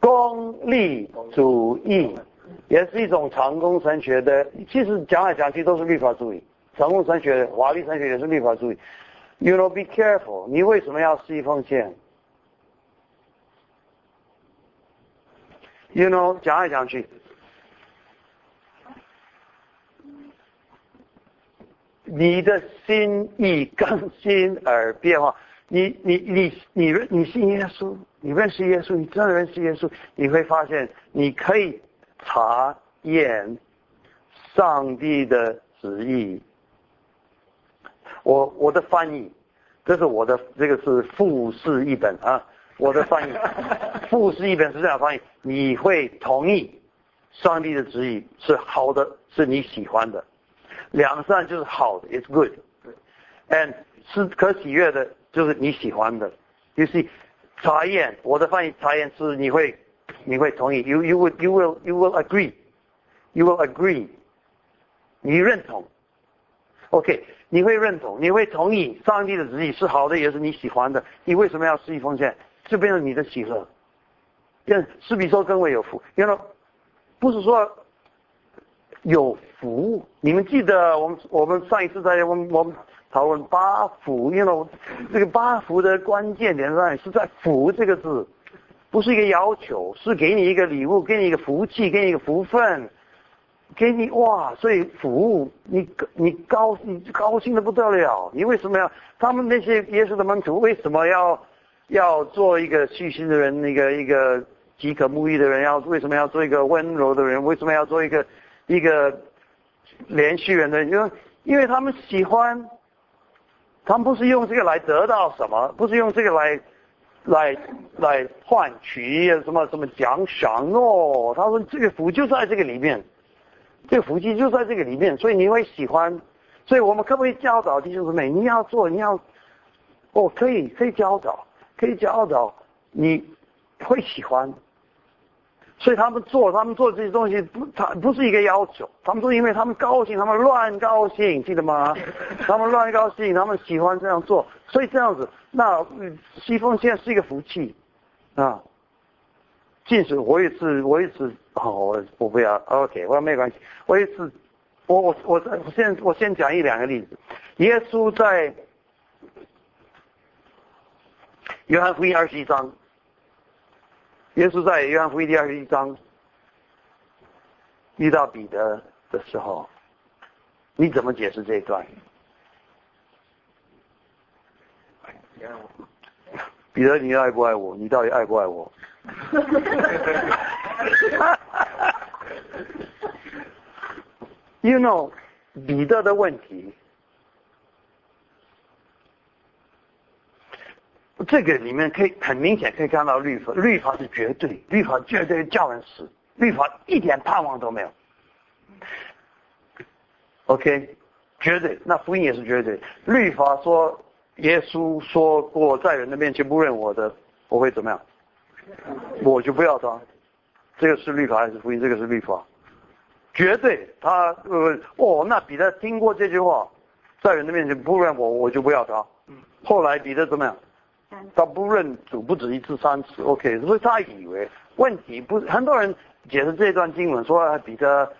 Speaker 1: 功利主义，也是一种成功神学的。其实讲来讲去都是律法主义，成功神学、华丽神学也是律法主义。You know, be careful，你为什么要吸风险？You know，讲来讲去，你的心意更新而变化。你你你你认你信耶稣，你认识耶稣，你真的认识耶稣，你会发现你可以查验上帝的旨意。我我的翻译，这是我的这个是复试一本啊。我的翻译，复试一本是这样翻译：你会同意上帝的旨意是好的，是你喜欢的，良善就是好的，it's good，and 是可喜悦的，就是你喜欢的。You see，查验我的翻译查验是你会你会同意，you you will you will you will agree，you will agree，你认同，OK，你会认同，你会同意上帝的旨意是好的，也是你喜欢的。你为什么要施以奉献？就变成你的喜乐，变施比说跟我有福。因为不是说有福，你们记得我们我们上一次在我们我们讨论八福，因为这个八福的关键点在是在福这个字，不是一个要求，是给你一个礼物，给你一个福气，给你一个福分，给你哇，所以福你你高你高兴的不得了。你为什么要他们那些耶稣的门徒为什么要？要做一个细心的人，那个一个饥渴沐浴的人，要为什么要做一个温柔的人？为什么要做一个一个连续人的？因为因为他们喜欢，他们不是用这个来得到什么，不是用这个来来来换取什么什么奖赏哦。他说这个福就在这个里面，这个福气就在这个里面，所以你会喜欢。所以我们可不可以教导弟兄姊妹？你要做，你要哦，可以可以教导。可以教导你会喜欢，所以他们做他们做这些东西不，他不是一个要求，他们都因为他们高兴，他们乱高兴，记得吗？他们乱高兴，他们喜欢这样做，所以这样子，那西风现在是一个福气啊。即使我也是，我也是，好，我我不要，OK，我说没关系，我也是，我我我我先我先讲一两个例子，耶稣在。约翰福音二十一章，耶稣在约翰福音第二十一章遇到彼得的时候，你怎么解释这一段？彼得，你爱不爱我？你到底爱不爱我？You know，彼得的问题，这个里面可以很明显可以看到律法，律法是绝对，律法绝对叫人死，律法一点盼望都没有。OK，绝对，那福音也是绝对。律法说，耶稣说过，在人的面前不认我的，我会怎么样？我就不要他。这个是律法还是福音？这个是律法。绝对，他呃哦，那彼得听过这句话，在人的面前不认我，我就不要他。后来彼得怎么样？他不认主不止一次三次，OK，所以他以为问题不，很多人解释这段经文说彼得。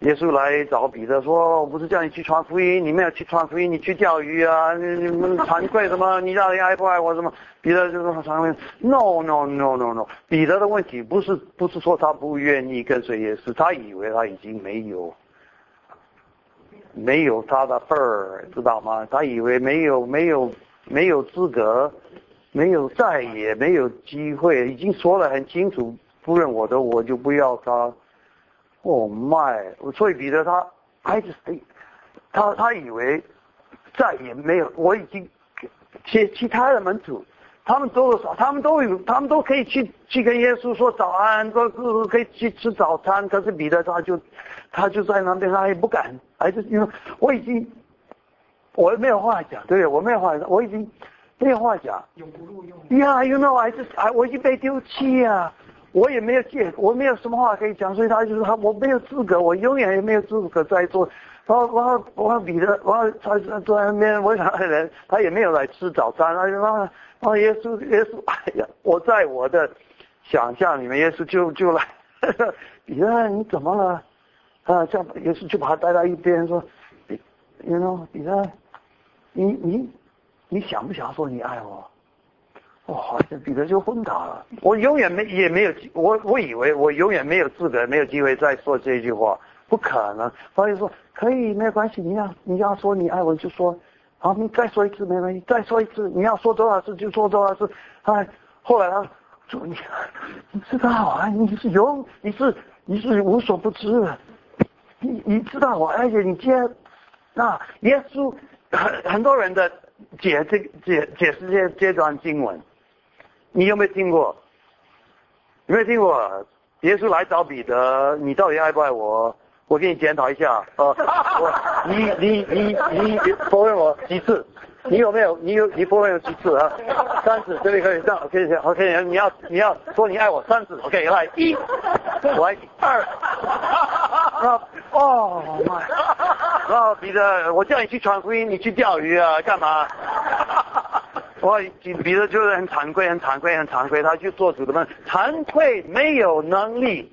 Speaker 1: 耶稣来找彼得说：“我不是叫你去传福音，你没有去传福音，你去钓鱼啊？你你们惭愧什么？你到底爱不爱我什么？”彼得就说：“惭愧。”No No No No No。彼得的问题不是不是说他不愿意跟随耶稣，他以为他已经没有没有他的份儿，知道吗？他以为没有没有没有资格，没有再也没有机会，已经说了很清楚，不认我的我就不要他。哦，my！所以彼得他还是他他以为再也没有，我已经其其他的门徒，他们都有，他们都有，他们都可以去去跟耶稣说早安，都都可以去吃早餐。可是彼得他就他就在那边，他也不敢，还是因为我已经我没有话讲，对我没有话讲，我已经没有话讲。
Speaker 3: 永不录用。
Speaker 1: 呀，you know，还是啊，我已经被丢弃啊。我也没有借，我没有什么话可以讲，所以他就是他，我没有资格，我永远也没有资格再做。然后，然后，然后彼得，然后他坐在那边，我想人，他也没有来吃早餐。他就说：“啊，耶稣，耶稣，哎呀，我在我的想象里面，耶稣就就来。彼得，你怎么了？啊，这样，耶稣就把他带到一边说：，你，know，彼得，你你你想不想说你爱我？”哇！这彼得就昏倒了。我永远没也没有我我以为我永远没有资格，没有机会再说这句话，不可能。他就说可以没有关系，你要你要说你爱我就说，好，你再说一次没关系，再说一次，你要说多少次就说多少次。哎，后来他说你你知道啊，你是永你是你是无所不知的，你你知道我，而且你接那耶稣很很多人的解这解解释这这段经文。你有没有听过？有没有听过？耶稣来找彼得，你到底爱不爱我？我给你检讨一下。呃，我你你你你否认我几次？你有没有？你有你否认有几次啊？三次，这里可以这样，OK OK，你要你要说你爱我三次，OK，来一，来二，啊 哦妈，然后彼得，我叫你去传福音，你去钓鱼啊，干嘛？我彼得就是很惭愧，很惭愧，很惭愧，他去做主的嘛。惭愧没有能力，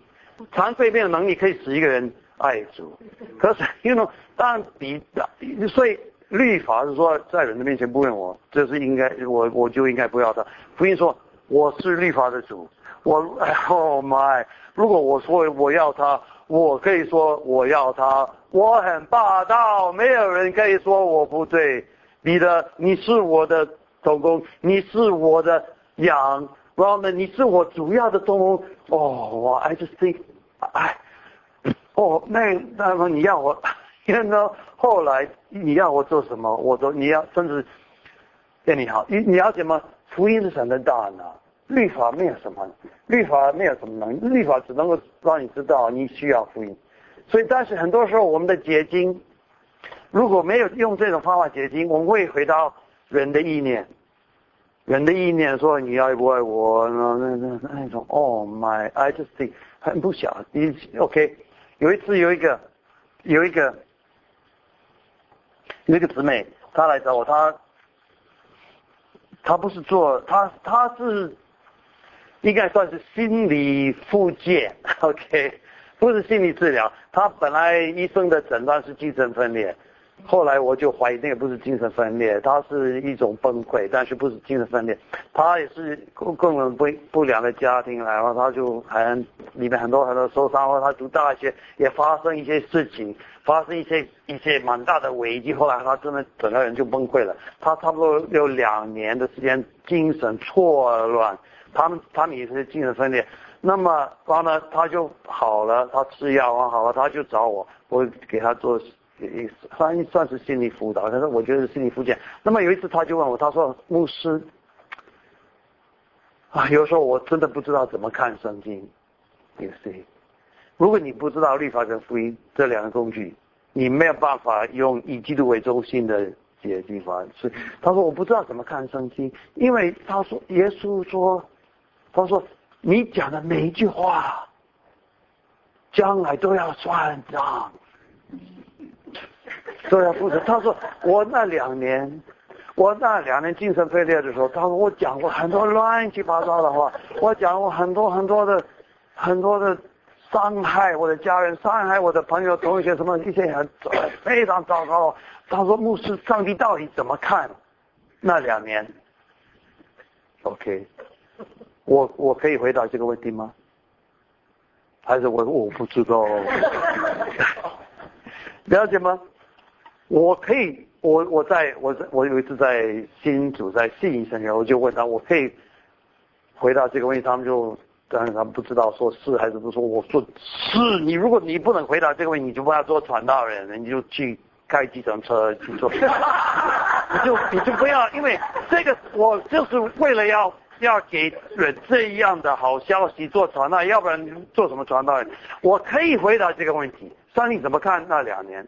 Speaker 1: 惭愧没有能力可以使一个人爱主。可是，因为当彼得，所以律法是说，在人的面前不问我，这是应该，我我就应该不要他。福音说我是律法的主，我，Oh my！如果我说我要他，我可以说我要他，我很霸道，没有人可以说我不对。彼得，你是我的。总工，你是我的羊，然后呢，你是我主要的动物。哦，我 I just think，哎，哦，那那么你要我，然后后来你要我做什么？我说你要甚至对你好，你你要什么？福音是神的大呢？律法没有什么，律法没有什么能，律法只能够让你知道你需要福音。所以，但是很多时候我们的结晶，如果没有用这种方法结晶，我们会回到。人的意念，人的意念说你爱不爱我？那那那那种，Oh my，I just think 很不小。你 OK？有一次有一个有一个有一个姊妹，她来找我，她她不是做，她她是应该算是心理复健，OK？不是心理治疗。他本来医生的诊断是精神分裂。后来我就怀疑那个不是精神分裂，他是一种崩溃，但是不是精神分裂，他也是根根本不不良的家庭，然后他就很里面很多很多受伤，后他读大学也发生一些事情，发生一些一些蛮大的危机，后来他真的整个人就崩溃了，他差不多有两年的时间精神错乱，他们他们也是精神分裂，那么完了他就好了，他吃药完好了，他就找我，我给他做。也算算是心理辅导，但是我觉得是心理复健。那么有一次他就问我，他说：“牧师，啊，有时候我真的不知道怎么看圣经。You see，如果你不知道律法跟福音这两个工具，你没有办法用以基督为中心的解经法。所以他说我不知道怎么看圣经，因为他说耶稣说，他说你讲的每一句话，将来都要算账。”都要负责。他说我那两年，我那两年精神分裂的时候，他说我讲过很多乱七八糟的话，我讲过很多很多的很多的伤害我的家人，伤害我的朋友同学，什么一些很非常糟糕。他说牧师，上帝到底怎么看那两年？OK，我我可以回答这个问题吗？还是我我不知道？了解吗？我可以，我我在我在我有一次在新组在信医生我就问他，我可以回答这个问题，他们就当然他们不知道说是还是不说。我说是你，如果你不能回答这个问题，你就不要做传道人，你就去开计程车去做，你就你就不要，因为这个我就是为了要要给人这样的好消息做传道，要不然做什么传道人？我可以回答这个问题，上帝怎么看那两年？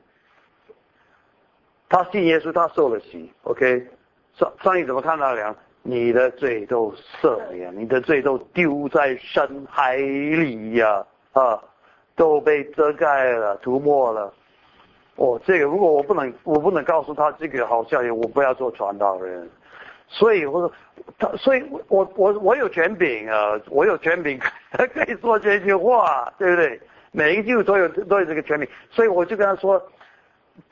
Speaker 1: 他信耶稣，他受了洗，OK。上上帝怎么看那两？你的罪都赦免，你的罪都丢在深海里呀，啊，都被遮盖了、涂抹了。哦，这个如果我不能，我不能告诉他这个好消息，我不要做传道人。所以我说，他，所以我我我有权柄啊，我有权柄 可以说这句话，对不对？每一句都有都有这个权柄，所以我就跟他说，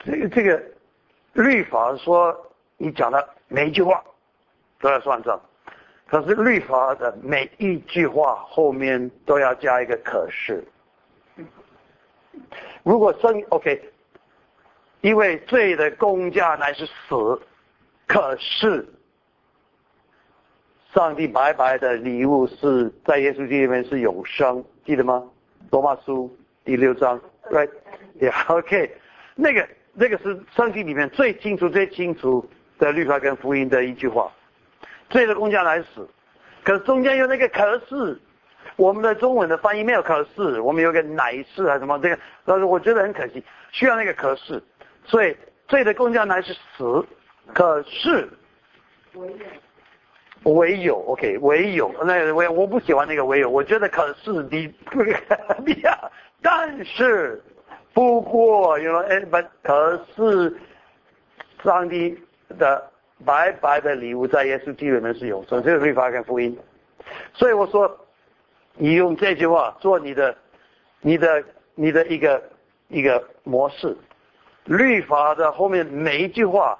Speaker 1: 这个这个。律法说你讲的每一句话都要算账，可是律法的每一句话后面都要加一个可是。如果生 OK，因为罪的公价乃是死，可是上帝白白的礼物是在耶稣基里面是永生，记得吗？罗马书第六章，Right？OK，那个。那个是圣经里面最清楚、最清楚的律法跟福音的一句话。罪的公价来死，可是中间有那个可是，我们的中文的翻译没有可是，我们有个乃是还是什么这个，但是我觉得很可惜，需要那个可是。所以罪的公价乃是死，可是唯有 OK 唯有那我我不喜欢那个唯有，我觉得可是你 你呀，但是。不过，因为哎，不，可是上帝的白白的礼物在耶稣基督里面是有，所以这个律法跟福音。所以我说，你用这句话做你的、你的、你的一个一个模式。律法的后面每一句话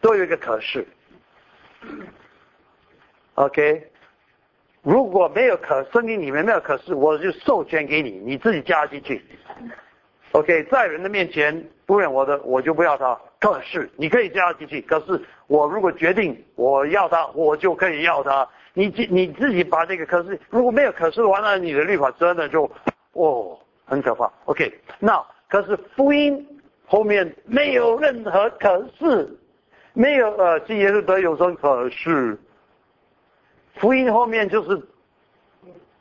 Speaker 1: 都有一个可是。OK，如果没有可，圣经里面没有可是，我就授权给你，你自己加进去。OK，在人的面前不认我的，我就不要他。可是你可以加进去。可是我如果决定我要他，我就可以要他。你你自己把这个可是如果没有可是，完了你的律法真的就哦很可怕。OK，那可是福音后面没有任何可是，没有呃，这也是得有生可是，福音后面就是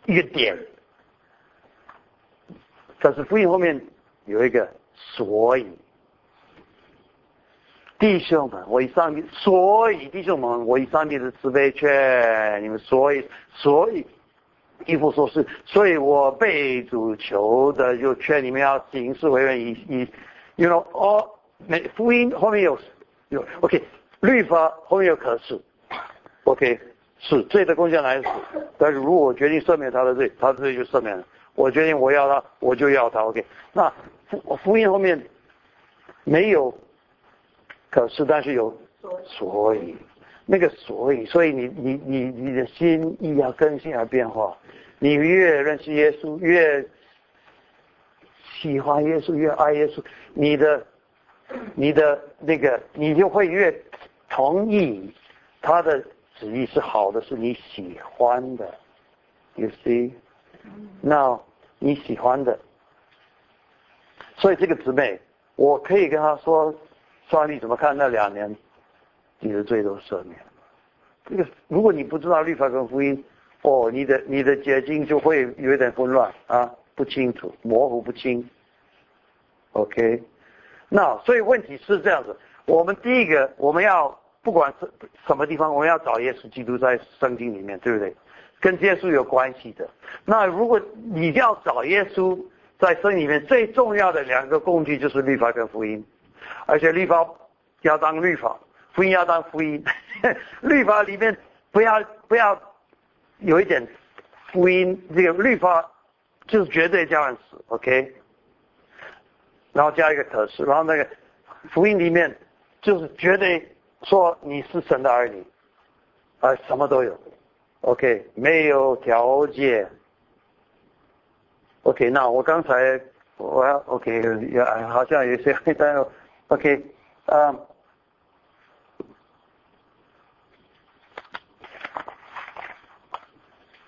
Speaker 1: 一个点。可是福音后面。有一个所以，弟兄们，我以上帝，所以弟兄们，我以上帝的慈悲劝你们，所以所以，一副说是，所以我被主求的，就劝你们要行事为人以以，you know，哦，每福音后面有有，OK，律法后面有可是，OK，是罪的贡献来死，但是如果我决定赦免他的罪，他的罪就赦免了。我决定我要他，我就要他，OK，那。福福音后面没有可是但是有所以，那个所以，所以你你你你的心意要更新而变化。你越认识耶稣，越喜欢耶稣，越爱耶稣，你的你的那个，你就会越同意他的旨意是好的，是你喜欢的。You see，那你喜欢的，所以这个姊妹，我可以跟他说，上帝怎么看那两年，你的罪都赦免。这个，如果你不知道律法跟福音，哦，你的你的结晶就会有点混乱啊，不清楚，模糊不清。OK，那所以问题是这样子，我们第一个我们要不管是什么地方，我们要找耶稣基督在圣经里面，对不对？跟耶稣有关系的。那如果你要找耶稣在圣经里面最重要的两个工具就是律法跟福音，而且律法要当律法，福音要当福音。律法里面不要不要有一点福音，这个律法就是绝对叫人死，OK？然后加一个可是，然后那个福音里面就是绝对说你是神的儿女，啊，什么都有。OK，没有条件。OK，那我刚才我 OK，也好像有些 但 OK，啊，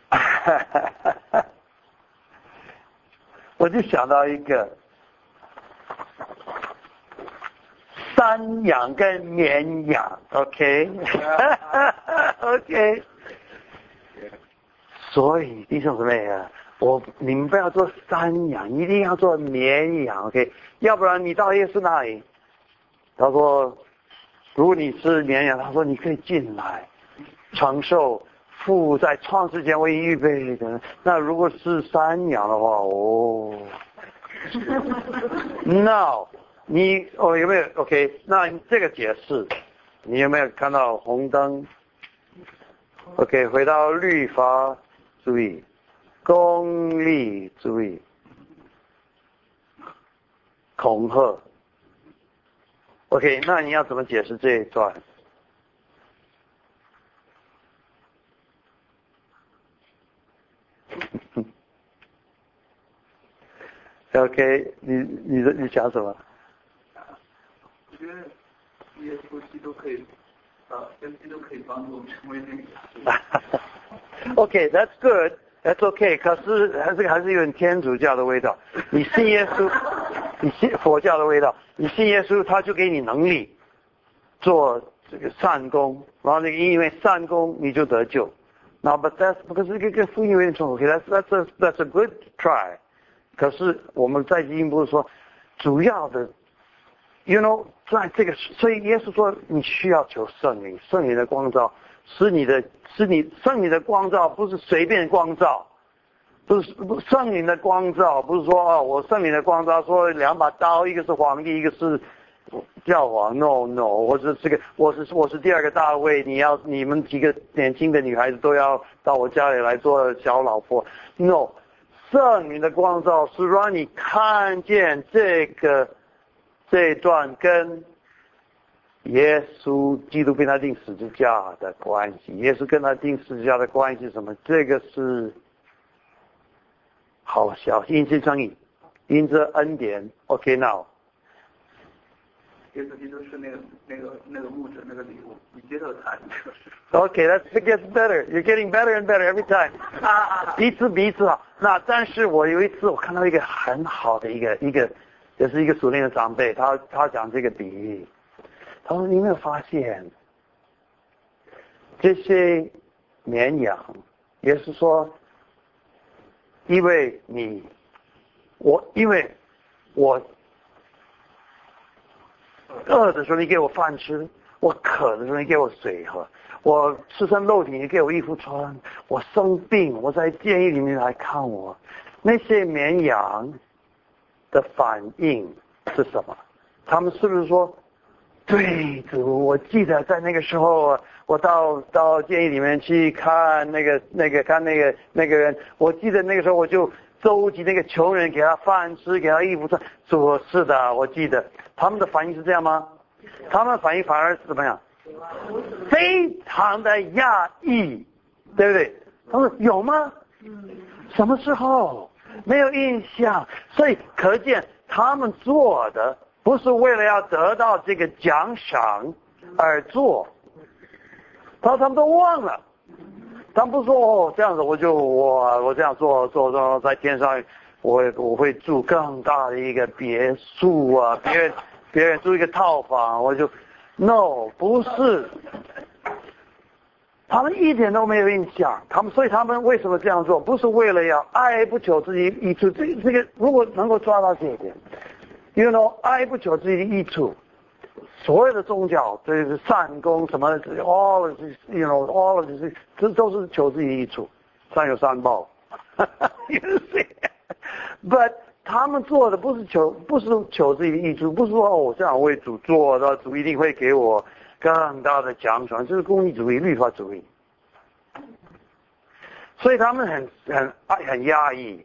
Speaker 1: 我就想到一个山羊跟绵羊，OK，OK。所以弟兄姊妹啊，我你们不要做山羊，一定要做绵羊，OK？要不然你到夜市那里，他说，如果你是绵羊，他说你可以进来，承受父在创世间为预备的。那如果是山羊的话，哦，No，你哦有没有 OK？那这个解释，你有没有看到红灯？OK，回到律法。注意，功利主义，恐吓。OK，那你要怎么解释这一段？OK，你你的你想什么？
Speaker 2: 我觉得耶稣基督可以，啊，耶稣基督可以帮助我们成为那个。
Speaker 1: OK, that's good. That's OK. 可是还是还是有点天主教的味道。你信耶稣，你信佛教的味道。你信耶稣，他就给你能力做这个善功，然后那个因为善功你就得救。那 But that's 可是这个福音有点重。OK, that's that's a that's a good try. 可是我们再进一步说，主要的，you know，在这个，所以耶稣说你需要求圣灵，圣灵的光照。是你的，是你圣灵的光照，不是随便光照，不是不圣灵的光照，不是说啊，我圣灵的光照说两把刀，一个是皇帝，一个是教皇，no no，我是这个，我是我是第二个大卫，你要你们几个年轻的女孩子都要到我家里来做小老婆，no，圣灵的光照是让你看见这个这段跟。耶稣基督跟他定十字架的关系，耶稣跟他定十字架的关系什么？这个是好小心之生意，因着恩典。OK，now。
Speaker 2: 耶稣基督是那个那个那个物质那个礼物，你接受他就是。
Speaker 1: OK，that gets better. You're getting better and better every time. 彼此彼此好。那但是我有一次我看到一个很好的一个一个，也是一个熟练的长辈，他他讲这个比喻。他说：“你有没有发现，这些绵羊，也是说，因为你，我，因为我饿的时候你给我饭吃，我渴的时候你给我水喝，我赤身露体你给我衣服穿，我生病我在监狱里面来看我，那些绵羊的反应是什么？他们是不是说？”对，主，我记得在那个时候，我到到监狱里面去看那个那个看那个那个人，我记得那个时候我就周集那个穷人，给他饭吃，给他衣服穿。说是的，我记得他们的反应是这样吗？他们反应反而是怎么样？非常的讶异，对不对？他说有吗？什么时候？没有印象。所以可见他们做的不是为了要得到这个奖赏而做，他他们都忘了。他们不说哦，这样子我就我我这样做做做在天上，我我会住更大的一个别墅啊，别人别人住一个套房，我就。No，不是，他们一点都没有印象。他们所以他们为什么这样做？不是为了要爱不求自己益处。这这个如果能够抓到这一点，You know，爱不求自己的益处。所有的宗教，这是善功什么，all these，you know，all 是这都是求自己益处，善有善报。You see，but 他们做的不是求，不是求自己的益处，不是说哦这样为主做，的主一定会给我更大的奖赏，就是功利主义、律法主义。所以他们很很爱很压抑。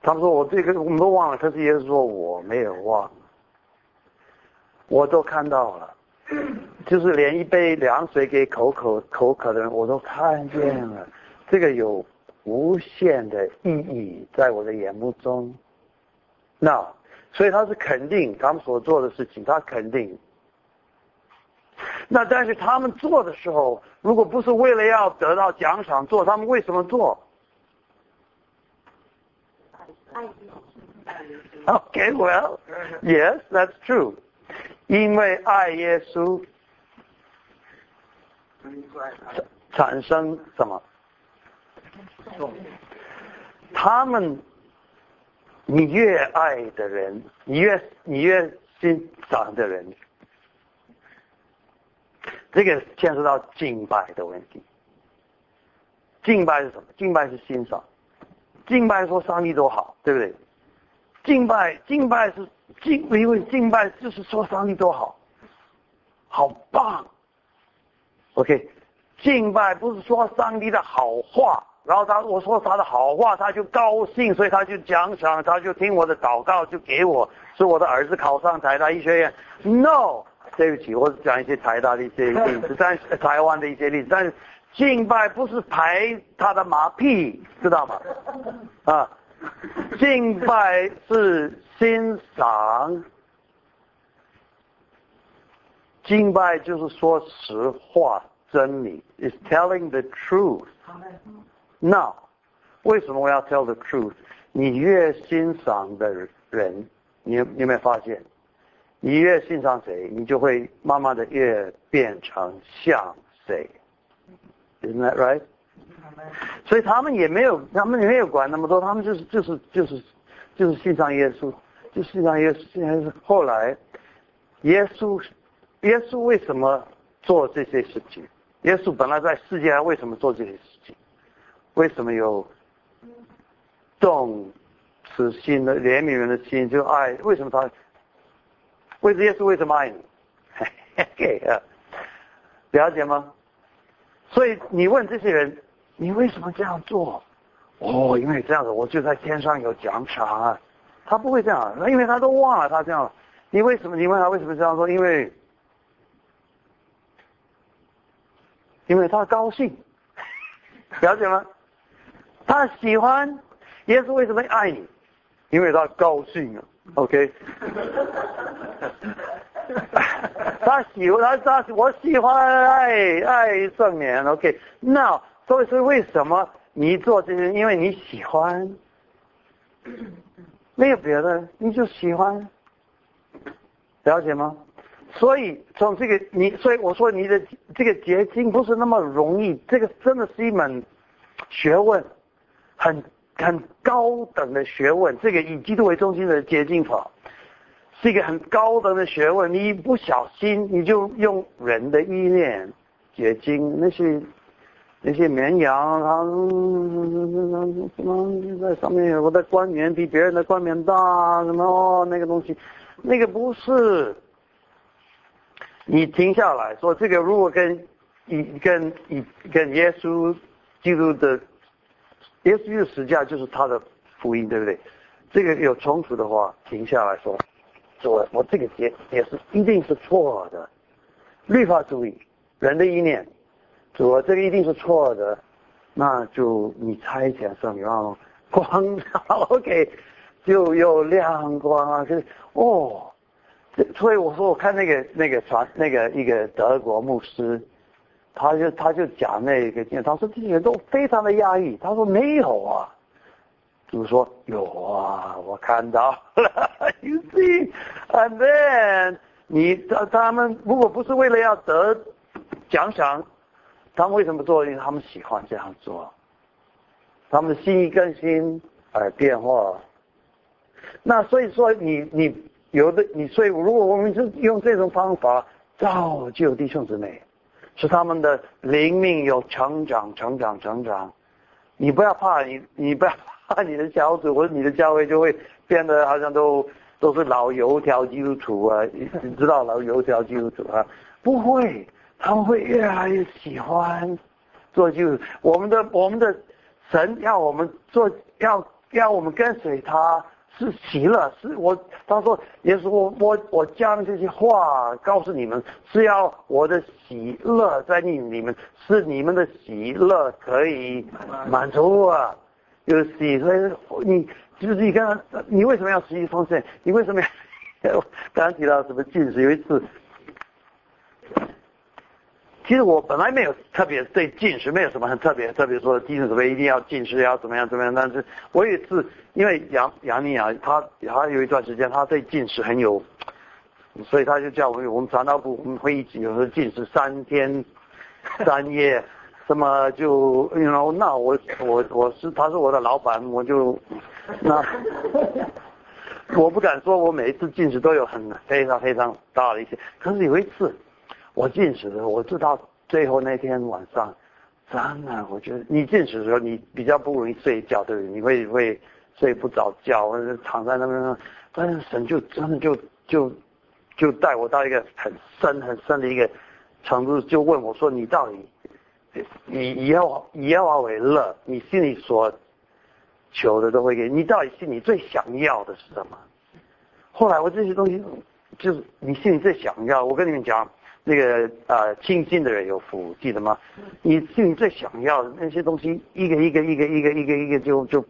Speaker 1: 他们说我这个我们都忘了，可是耶稣说我没有忘，我都看到了，就是连一杯凉水给口口口渴的人，我都看见了，这个有无限的意义在我的眼目中。那，所以他是肯定他们所做的事情，他肯定。那但是他们做的时候，如果不是为了要得到奖赏做，他们为什么做？Okay, well, yes, that's true. 因为爱耶稣，产生什么？他们。你越爱的人，你越你越欣赏的人，这个牵涉到敬拜的问题。敬拜是什么？敬拜是欣赏，敬拜说上帝多好，对不对？敬拜敬拜是敬，因为敬拜就是说上帝多好，好棒。OK，敬拜不是说上帝的好话。然后他我说他的好话，他就高兴，所以他就奖赏，他就听我的祷告，就给我，是我的儿子考上台大医学院。No，对不起，我讲一些台大的一些 例子，但是台湾的一些例子，但是敬拜不是拍他的马屁，知道吗？啊，敬拜是欣赏，敬拜就是说实话，真理，is telling the truth。那为什么我要 tell the truth？你越欣赏的人，你你有没有发现？你越欣赏谁，你就会慢慢的越变成像谁？Isn't that right？所以他们也没有，他们也没有管那么多，他们就是就是就是就是欣赏耶稣，就欣赏耶稣。后来，耶稣耶稣为什么做这些事情？耶稣本来在世界上为什么做这些事情？为什么有动慈心的怜悯人的心就爱？为什么他？为耶稣为什么爱你？给啊，了解吗？所以你问这些人，你为什么这样做？哦，因为这样子，我就在天上有奖赏啊。他不会这样，因为他都忘了他这样。你为什么？你问他为什么这样说？因为，因为他高兴，了解吗？他喜欢耶稣为什么爱你？因为他高兴啊，OK？他喜欢他他我喜欢爱爱圣年，OK？那所以是为什么你做这些？因为你喜欢，没有别的，你就喜欢，了解吗？所以从这个你，所以我说你的这个结晶不是那么容易，这个真的是一门学问。很很高等的学问，这个以基督为中心的洁净法，是一个很高等的学问。你一不小心，你就用人的意念结晶那些那些绵羊，它什么在上面有的冠冕比别人的冠冕大，什么哦那个东西，那个不是。你停下来说，这个如果跟以跟以跟耶稣基督的。耶稣的实价就是他的福音，对不对？这个有冲突的话，停下来说，主，我这个解解释一定是错的，律法主义，人的意念，主，这个一定是错的，那就你猜想什么？光照 OK，就有亮光啊，是哦，所以我说我看那个那个传那个一个德国牧师，他就他就讲那个，他说这些人都非常的压抑，他说没有啊。就是说有啊，我看到了。You see，and then 你他他们如果不是为了要得奖赏，他们为什么做？因为他们喜欢这样做，他们的心意更新而变化。那所以说，你你有的你，所以如果我们是用这种方法造就弟兄姊妹，使他们的灵命有成长、成长、成长，你不要怕，你你不要。怕，你的小组或者你的教会就会变得好像都都是老油条基督徒啊，你知道老油条基督徒啊？不会，他们会越来越喜欢做基督徒。我们的我们的神要我们做，要要我们跟随他。是喜乐，是我他说耶稣，我我我将这些话告诉你们，是要我的喜乐在你你们，是你们的喜乐可以满足啊。有喜，所以你就是你刚刚，你为什么要实习丰盛？你为什么要？刚刚提到什么近视？有一次，其实我本来没有特别对进食没有什么很特别，特别说精神什么一定要进食要怎么样怎么样。但是我有一次，因为杨杨丽雅她她有一段时间她对进食很有，所以她就叫我们我们传道部我们会一起有时候进食三天 三夜。什么就然后那我我我是他是我的老板，我就那 我不敢说，我每一次进食都有很非常非常大的一些。可是有一次我进食的时候，我知道最后那天晚上，真的，我觉得你进食的时候你比较不容易睡觉，对不对？你会会睡不着觉，或者躺在那边，但是神就真的就就就带我到一个很深很深的一个程度，就问我说：“你到底？”以以后以后为乐，你心里所求的都会给你。到底心里最想要的是什么？后来我这些东西，就是你心里最想要。我跟你们讲，那个呃，亲近的人有福，记得吗？你心里最想要的那些东西，一个一个一个一个一个一个就就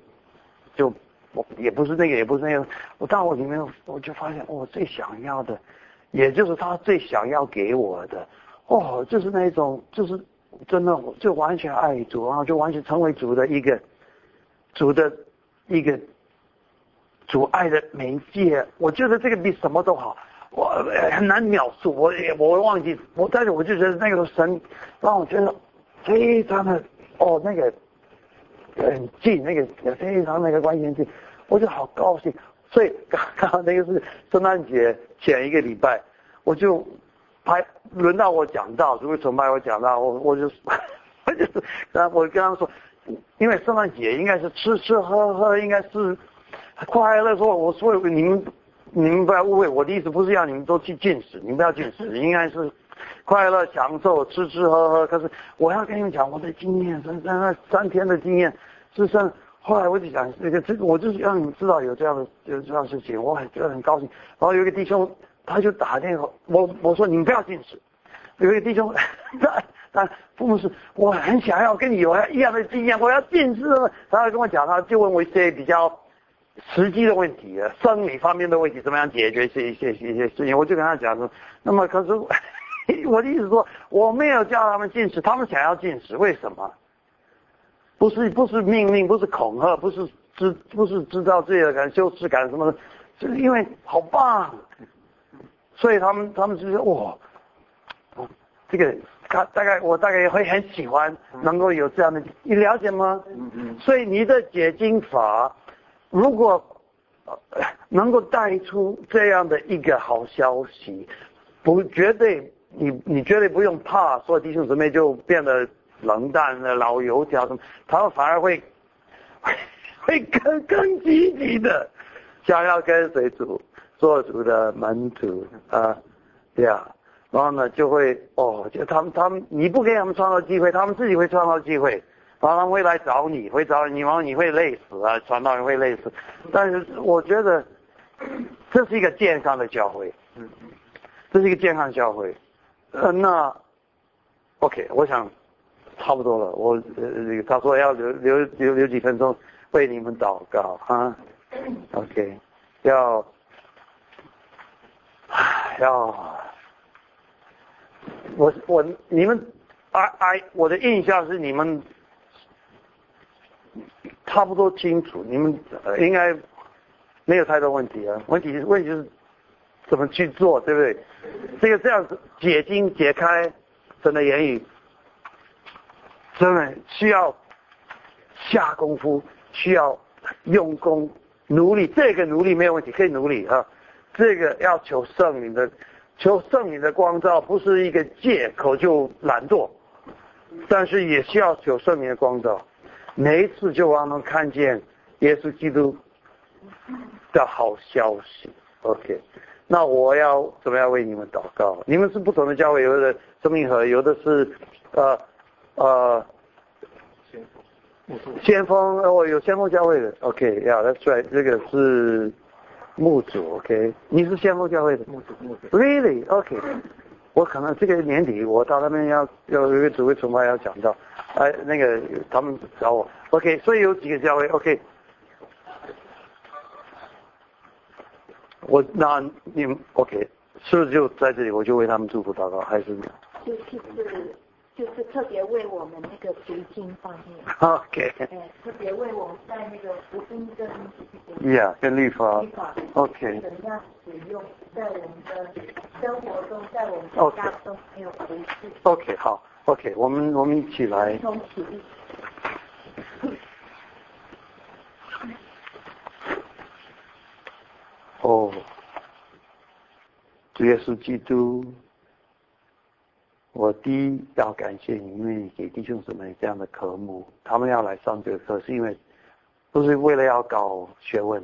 Speaker 1: 就我也不是那个，也不是那个。我到我里面，我就发现，我最想要的，也就是他最想要给我的。哦，就是那种，就是。真的，就完全爱主，然后就完全成为主的一个主的一个主爱的媒介。我觉得这个比什么都好，我很难描述。我也我忘记我，但是我就觉得那个神让我觉得非常的哦，那个很近，那个也非常那个关系近，我就好高兴。所以刚刚那个是圣诞节前一个礼拜，我就。还轮到我讲到，如果崇拜我讲到，我我就我就是然后，我跟他们说，因为圣诞节应该是吃吃喝喝，应该是快乐。说我所有你们你们不要误会，我的意思不是要你们都去进食，你们不要进食，应该是快乐享受吃吃喝喝。可是我要跟你们讲我的经验，三三三天的经验，是上后来我就想这个这个，我就是让你们知道有这样的有这样的事情，我很觉得很高兴。然后有一个弟兄。他就打电话，我我说你们不要进食。有一个弟兄，他他父母是，我很想要跟你有一样的经验，我要进食。他跟我讲，他就问我一些比较实际的问题，啊生理方面的问题，怎么样解决一些一些一些事情。我就跟他讲说，那么可是 我的意思说，我没有叫他们进食，他们想要进食，为什么？不是不是命令，不是恐吓，不是知不是知道罪恶感、羞耻感什么的，就是因为好棒。所以他们他们就是哇，这个大大概我大概也会很喜欢能够有这样的，你了解吗？嗯嗯。所以你的解经法，如果能够带出这样的一个好消息，不绝对你你绝对不用怕，说弟兄姊妹就变得冷淡了，老油条什么，他们反而会 会更更积极的想要跟随主。做主的门徒啊，对呀，然后呢就会哦，就他们他们你不给他们创造机会，他们自己会创造机会，然后他们会来找你，会找你，然后你会累死啊，传道人会累死。但是我觉得这是一个健康的教会，嗯，这是一个健康教会。呃，那 OK，我想差不多了。我呃，他说要留留留留几分钟为你们祷告啊。OK，要要我我你们哎哎，我的印象是你们差不多清楚，你们应该没有太多问题啊。问题问题是怎么去做，对不对？这个这样子解经解开真的言语，真的需要下功夫，需要用功。努力，这个努力没有问题，可以努力啊。这个要求圣灵的，求圣灵的光照，不是一个借口就懒惰，但是也需要求圣灵的光照。每一次就让他们看见耶稣基督的好消息。OK，那我要怎么样为你们祷告？你们是不同的教会，有的生命和，有的是呃呃。先锋先锋哦，有先锋教会的，OK，Yeah，That's right，这个是牧主，OK，你是先锋教会的
Speaker 2: 牧主
Speaker 1: ，Really？OK，我可能这个年底我到那边要要有一个主会崇拜要讲到，哎，那个他们找我，OK，所以有几个教会，OK，我那你们 OK，是不是就在这里我就为他们祝福祷告，还是？
Speaker 3: 就是。就是特别为我们那个读经方面
Speaker 1: ，OK，
Speaker 3: 哎，特别为我们在那个福音跟
Speaker 1: ，Yeah，跟律法
Speaker 3: ，OK，怎样使用在我们的生活中，在我们家中没有不是
Speaker 1: ，OK，好，OK，我们我们一起来，
Speaker 3: 从起立，
Speaker 1: 哦，主耶稣基督。我第一要感谢你，因为给弟兄姊妹这样的科目，他们要来上这个课，是因为不是为了要搞学问，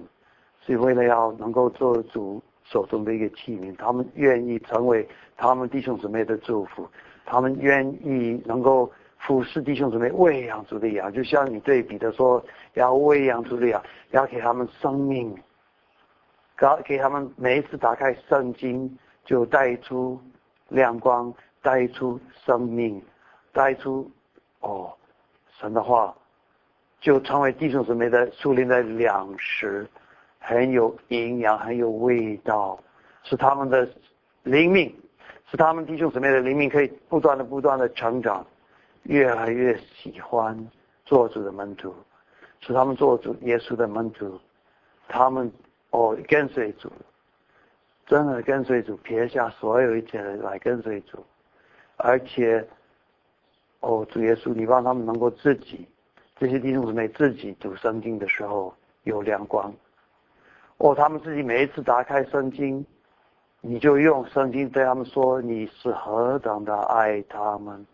Speaker 1: 是为了要能够做主手中的一个器皿。他们愿意成为他们弟兄姊妹的祝福，他们愿意能够俯视弟兄姊妹喂养主的羊，就像你对比的说，要喂养主的羊，要给他们生命，给给他们每一次打开圣经就带出亮光。带出生命，带出哦，神的话，就成为弟兄姊妹的树林的粮食，很有营养，很有味道，是他们的灵命，是他们弟兄姊妹的灵命可以不断的、不断的成长，越来越喜欢做主的门徒，是他们做主耶稣的门徒，他们哦跟随主，真的跟随主，撇下所有一切来跟随主。而且，哦，主耶稣，你让他们能够自己，这些弟兄姊妹自己读圣经的时候有亮光。哦，他们自己每一次打开圣经，你就用圣经对他们说你是何等的爱他们，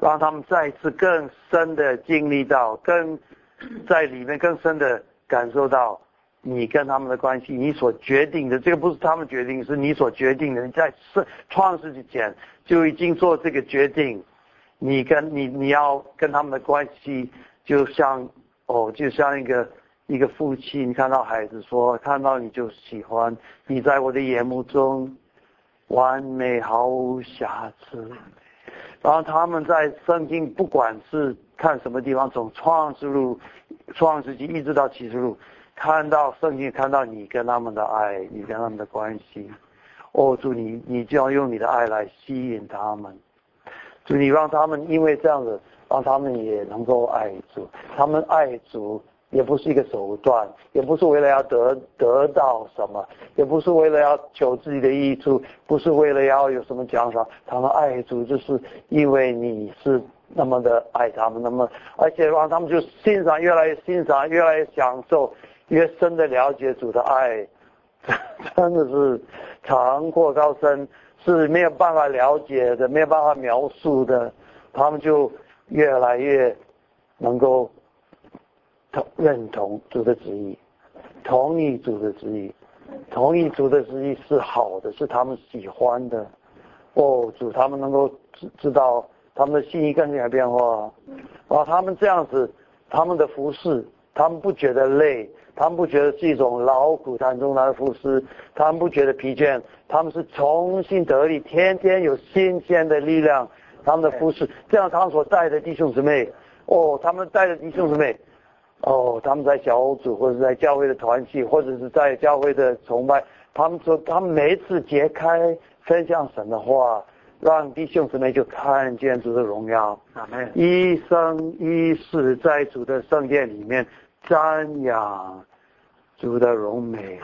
Speaker 1: 让他们再次更深的经历到，更在里面更深的感受到。你跟他们的关系，你所决定的，这个不是他们决定，是你所决定的。你在创创世之前就已经做这个决定，你跟你你要跟他们的关系，就像哦，就像一个一个父亲看到孩子说，看到你就喜欢你，在我的眼目中完美毫无瑕疵。然后他们在圣经，不管是看什么地方，从创世录、创世纪一直到启示录。看到圣经，看到你跟他们的爱，你跟他们的关系，哦，主你，你就要用你的爱来吸引他们，主你让他们因为这样子，让他们也能够爱主，他们爱主也不是一个手段，也不是为了要得得到什么，也不是为了要求自己的益处，不是为了要有什么奖赏，他们爱主就是因为你是那么的爱他们，那么而且让他们就欣赏，越来越欣赏，越来越享受。越深的了解主的爱，真的是长阔高深，是没有办法了解的，没有办法描述的。他们就越来越能够同认同主的旨意，同意主的旨意，同意主的旨意是好的，是他们喜欢的。哦，主他们能够知知道他们的心意更加变化，啊，他们这样子，他们的服饰。他们不觉得累，他们不觉得是一种劳苦当中来的服侍，他们不觉得疲倦，他们是重新得力，天天有新鲜的力量，他们的服侍，这样他们所带的弟兄姊妹，哦，他们带的弟兄姊妹，哦，他们在小组或者在教会的团契，或者是在教会的崇拜，他们说他们每一次揭开分享神的话。让弟兄姊妹就看见主的荣耀，一生一世在主的圣殿里面瞻仰主的荣美，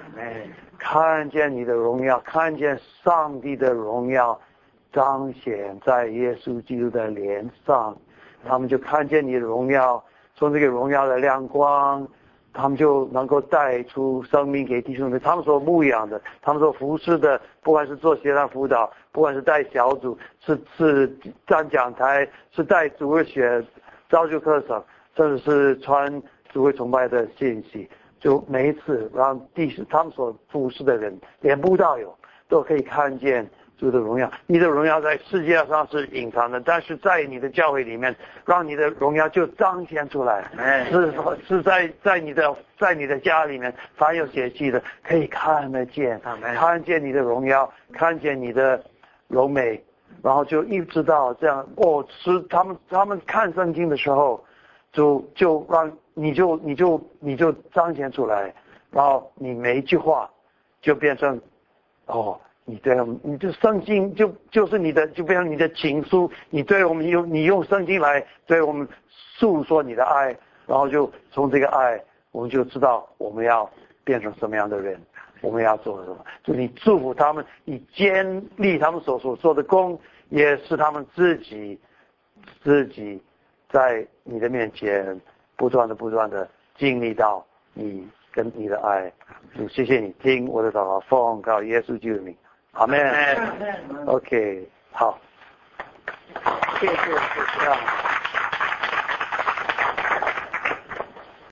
Speaker 1: 看见你的荣耀，看见上帝的荣耀彰显在耶稣基督的脸上，他们就看见你的荣耀，从这个荣耀的亮光。他们就能够带出生命给弟兄们。他们所牧养的，他们所服侍的，不管是做协谈辅导，不管是带小组，是是站讲台，是带主日学、造就课程，甚至是穿主会崇拜的信息，就每一次让弟兄他们所服侍的人，连不道友都可以看见。主的荣耀，你的荣耀在世界上是隐藏的，但是在你的教会里面，让你的荣耀就彰显出来。是是在在你的在你的家里面，凡有血气的可以看得见，看见你的荣耀，看见你的柔美，然后就一直到这样。哦，是他们他们看圣经的时候，就就让你就你就你就彰显出来，然后你每一句话就变成哦。你对，你就圣经就就是你的，就变成你的情书。你对我们用你用圣经来对我们诉说你的爱，然后就从这个爱，我们就知道我们要变成什么样的人，我们要做什么。就你祝福他们，你建立他们所所做的功，也是他们自己自己在你的面前不断的不断的经历到你跟你的爱。就谢谢你听我的祷告，奉告耶稣基督的名。好没？OK，好，谢谢，谢谢。